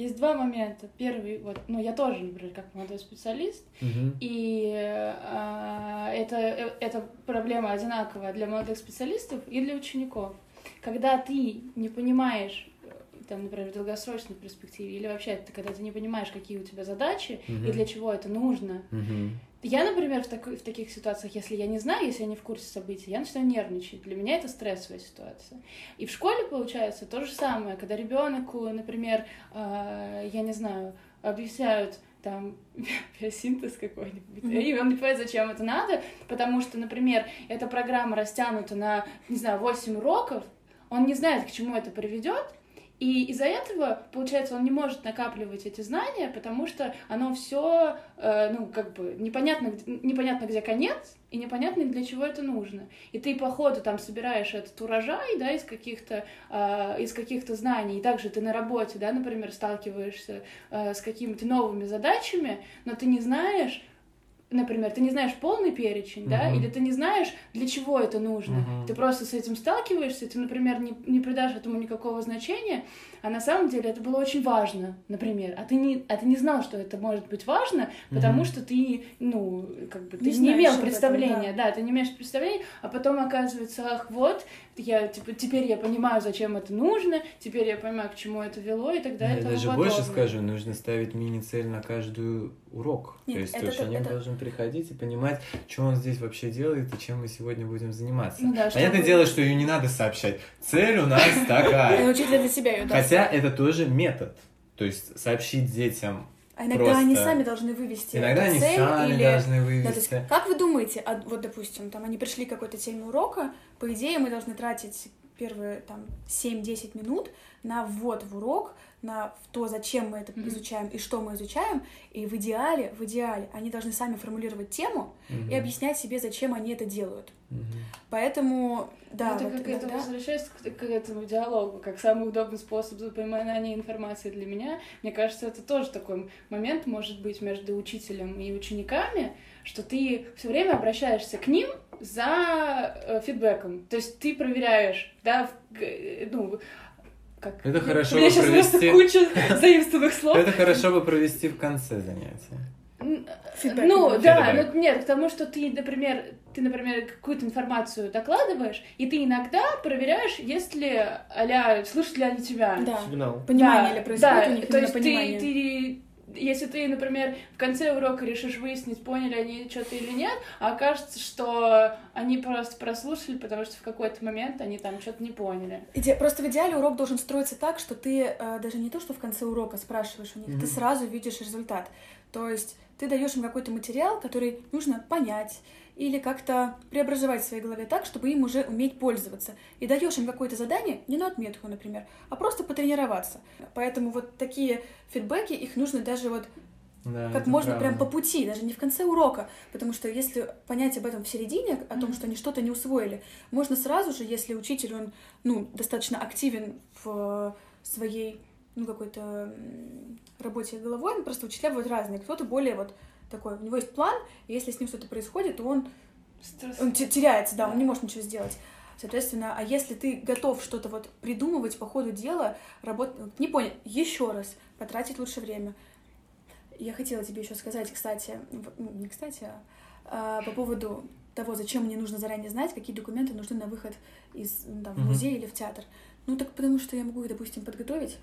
Есть два момента. Первый, вот, ну, я тоже, например, как молодой специалист, Мгм. и а, это, э, эта проблема одинаковая для молодых специалистов и для учеников. Когда ты не понимаешь, э, там, например, в долгосрочной перспективе, или вообще, ты, когда ты не понимаешь, какие у тебя задачи и Мгм. для чего это нужно. Мгм. Я, например, в, такой- в таких ситуациях, если я не знаю, если я не в курсе событий, я начинаю нервничать. Для меня это стрессовая ситуация. И в школе получается то же самое, когда ребенку, например, э, я не знаю, объясняют там биосинтез какой-нибудь, и он не понимает, зачем это надо, потому что, например, эта программа растянута на, не знаю, 8 уроков, он не знает, к чему это приведет, и из-за этого, получается, он не может накапливать эти знания, потому что оно все, ну, как бы, непонятно, непонятно, где конец, и непонятно, для чего это нужно. И ты по ходу там собираешь этот урожай, да, из каких-то, а, из каких-то знаний, и также ты на работе, да, например, сталкиваешься а, с какими-то новыми задачами, но ты не знаешь, например, ты не знаешь полный перечень, да, Мгм. или ты не знаешь, для чего это нужно. Мгм. Ты просто с этим сталкиваешься, ты, например, не, не придашь этому никакого значения, а на самом деле это было очень важно, например. А ты не, а ты не знал, что это может быть важно, потому Мгм. что ты, ну, как бы, ты Не не, имел об этом, представления, да. ты не имеешь представления, а потом оказывается, ах, вот, я, типа, теперь я понимаю, зачем это нужно, теперь я понимаю, к чему это вело и так далее. и Я даже подобное. больше скажу, нужно ставить мини-цель на каждый урок. Нет, То есть это- ученик это- должен приходить и понимать, что он здесь вообще делает и чем мы сегодня будем заниматься. Ну да, Понятное чтобы- дело, что ее не надо сообщать. Цель у нас такая. учитель для себя ее даст. Хотя это тоже метод. То есть сообщить детям. А иногда просто- они сами должны вывести Иногда они цель сами или... должны Да, то есть, вывести. как вы думаете, а, вот, допустим, там они пришли к какой-то теме урока, по идее, мы должны тратить первые там 7-10 минут на ввод в урок, на в то, зачем мы это Мгм. изучаем и что мы изучаем, и в идеале, в идеале они должны сами формулировать тему Мгм. и объяснять себе, зачем они это делают. Мгм. Поэтому, да, Ну, это вот как это иногда- возвращаясь к, к этому диалогу, как самый удобный способ запоминания информации для меня. Мне кажется, это тоже такой момент может быть между учителем и учениками, что ты все время обращаешься к ним за э, фидбэком. То есть ты проверяешь, да, э, ну, как... Это хорошо У меня бы сейчас просто провести- куча заимствованных слов. Это хорошо бы провести в конце занятия. Фидбэк, Ну, да, Фидбэк. ну нет, к тому, что ты, например, ты, например, какую-то информацию докладываешь, и ты иногда проверяешь, если а слышат ли они тебя. Да, Сигнал. понимание Да, ли происходит да, у них то есть понимание. Ты, ты, если ты, например, в конце урока решишь выяснить, поняли они что-то или нет, а окажется, что они просто прослушали, потому что в какой-то момент они там что-то не поняли. Иде- Просто в идеале урок должен строиться так, что ты э, даже не то, что в конце урока спрашиваешь у них, Мгм. ты сразу видишь результат. То есть ты даешь им какой-то материал, который нужно понять или как-то преобразовать в своей голове так, чтобы им уже уметь пользоваться. И даешь им какое-то задание, не на отметку, например, а просто потренироваться. Поэтому вот такие фидбэки, их нужно даже вот Да, как можно правда. прям по пути, даже не в конце урока, потому что если понять об этом в середине, о том, Мгм. что они что-то не усвоили, можно сразу же, если учитель, он, ну, достаточно активен в своей, ну, какой-то работе головой, ну, просто учителя бывают разные, кто-то более вот такой, у него есть план, и если с ним что-то происходит, то он, Стресс. он те- теряется, да, он не может ничего сделать. Соответственно, а если ты готов что-то вот придумывать по ходу дела, работать, не понял, еще раз, потратить лучше время. Я хотела тебе еще сказать, кстати, ну, не кстати, а, а, по поводу того, зачем мне нужно заранее знать, какие документы нужны на выход из ну, там, в музей или в театр. Ну так потому что я могу их, допустим, подготовить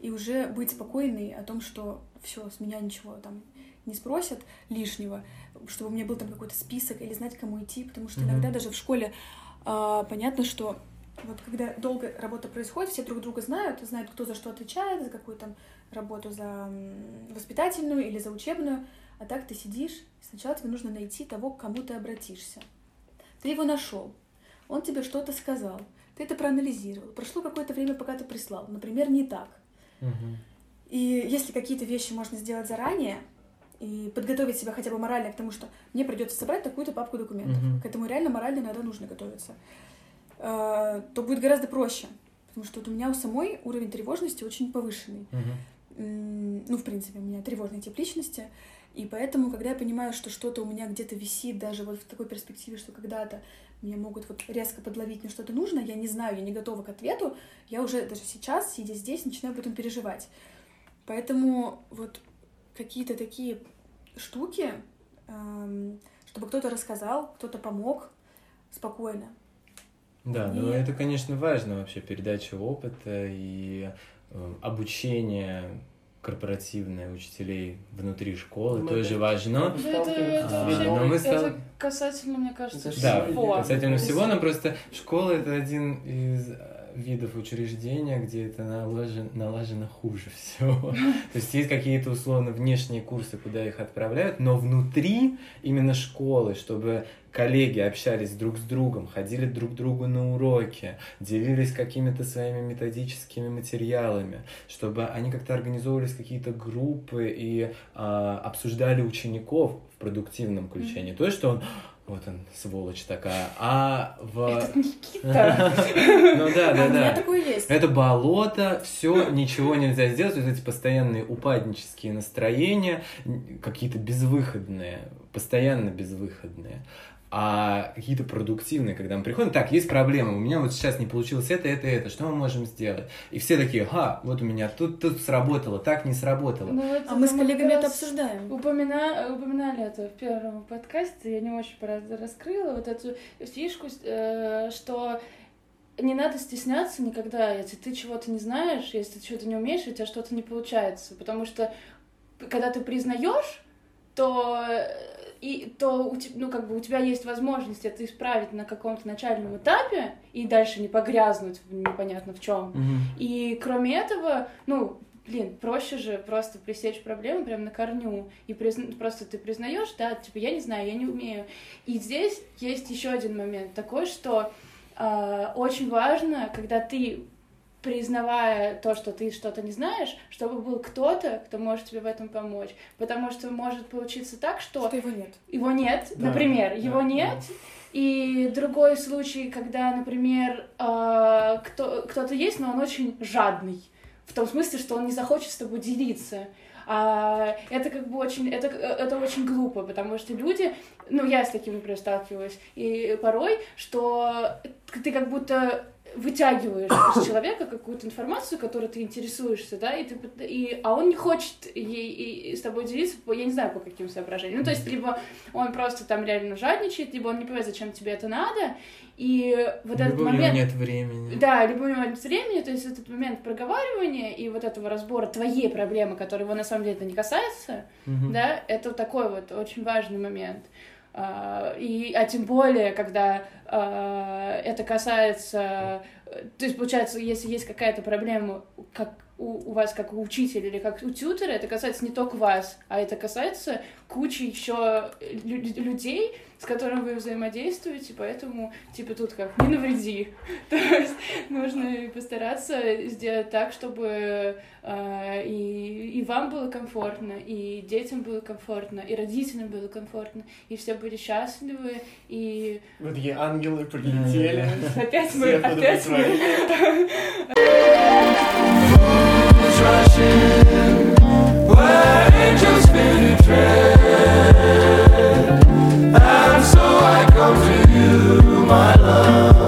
и уже быть спокойной о том, что все, с меня ничего там не спросят лишнего, чтобы у меня был там какой-то список или знать, кому идти, потому что Мгм. иногда даже в школе а, понятно, что вот когда долго работа происходит, все друг друга знают, знают, кто за что отвечает, за какую там работу, за воспитательную или за учебную, а так ты сидишь, и сначала тебе нужно найти того, к кому ты обратишься. Ты его нашел, он тебе что-то сказал, ты это проанализировал, прошло какое-то время, пока ты прислал, например, не так. Мгм. И если какие-то вещи можно сделать заранее и подготовить себя хотя бы морально к тому, что мне придется собрать такую-то папку документов, Мгм. к этому реально морально иногда нужно готовиться, э, то будет гораздо проще. Потому что вот у меня у самой уровень тревожности очень повышенный. М, Ну, в принципе, у меня тревожный тип личности. И поэтому, когда я понимаю, что что-то у меня где-то висит, даже вот в такой перспективе, что когда-то меня могут вот резко подловить, мне что-то нужно, я не знаю, я не готова к ответу, я уже даже сейчас, сидя здесь, начинаю об этом переживать. Поэтому вот какие-то такие штуки, эм, чтобы кто-то рассказал, кто-то помог спокойно. Да, ну И- это, конечно, важно вообще, передача опыта и э, обучение корпоративное учителей внутри школы Мы тоже это- важно. Да это, это А, вообще, но мы это стал- касательно, мне кажется, Это Да, всего. касательно всего, но просто школа это один из видов учреждения, где это налажено, налажено хуже всего. То есть есть какие-то условно внешние курсы, куда их отправляют, но внутри именно школы, чтобы коллеги общались друг с другом, ходили друг к другу на уроки, делились какими-то своими методическими материалами, чтобы они как-то организовывались какие-то группы и а, обсуждали учеников в продуктивном ключе. Не то, что он вот он, сволочь такая. А в... Этот Никита. Ну да, А да, у меня да. такое есть. Это болото, все, ничего нельзя сделать. Вот эти постоянные упаднические настроения, какие-то безвыходные, постоянно безвыходные. А какие-то продуктивные, когда мы приходим, так, есть проблема, у меня вот сейчас не получилось это, это, это, что мы можем сделать? И все такие, ха, вот у меня тут, тут сработало, так не сработало. Ну, вот А мы с коллегами это обсуждаем. Упомина... Упоминали это в первом подкасте, я не очень раскрыла вот эту фишку, э, что не надо стесняться никогда, если ты чего-то не знаешь, если ты чего-то не умеешь, у тебя что-то не получается. Потому что когда ты признаешь, то э, и то у тебя, ну, как бы у тебя есть возможность это исправить на каком-то начальном этапе и дальше не погрязнуть непонятно в чем. Мгм. И кроме этого, ну, блин, проще же просто пресечь проблему прям на корню. И призна- просто ты признаешь, да, типа, я не знаю, я не умею. И здесь есть еще один момент такой, что а, очень важно, когда ты признавая то, что ты что-то не знаешь, чтобы был кто-то, кто может тебе в этом помочь. Потому что может получиться так, что Что его нет. его нет, Да, например, да, его да. нет. И другой случай, когда, например, э, кто, кто-то есть, но он очень жадный. В том смысле, что он не захочет с тобой делиться. А, это как бы очень, это, это очень глупо, потому что люди, ну, я с таким, например, сталкиваюсь, и порой, что ты как будто вытягиваешь из человека какую-то информацию, которой ты интересуешься, да, и ты, и, а он не хочет ей, и с тобой делиться, я не знаю, по каким соображениям. Ну, то есть, либо он просто там реально жадничает, либо он не понимает, зачем тебе это надо, и вот этот Либо у него момент... нет времени. Да, либо у него нет времени, то есть этот момент проговаривания и вот этого разбора твоей проблемы, которая его на самом деле это не касается, Мгм. да, это такой вот очень важный момент. А, и, а тем более, когда а, это касается, э, то есть получается, если есть какая-то проблема, как у, у вас как у учителя или как у тьютера, это касается не только вас, а это касается кучи еще лю- людей, с которыми вы взаимодействуете, поэтому типа тут как не навреди. То есть нужно постараться сделать так, чтобы а, и, и вам было комфортно, и детям было комфортно, и родителям было комфортно, и все были счастливы, и Вот такие ангелы прилетели. опять мы, опять мы. my love.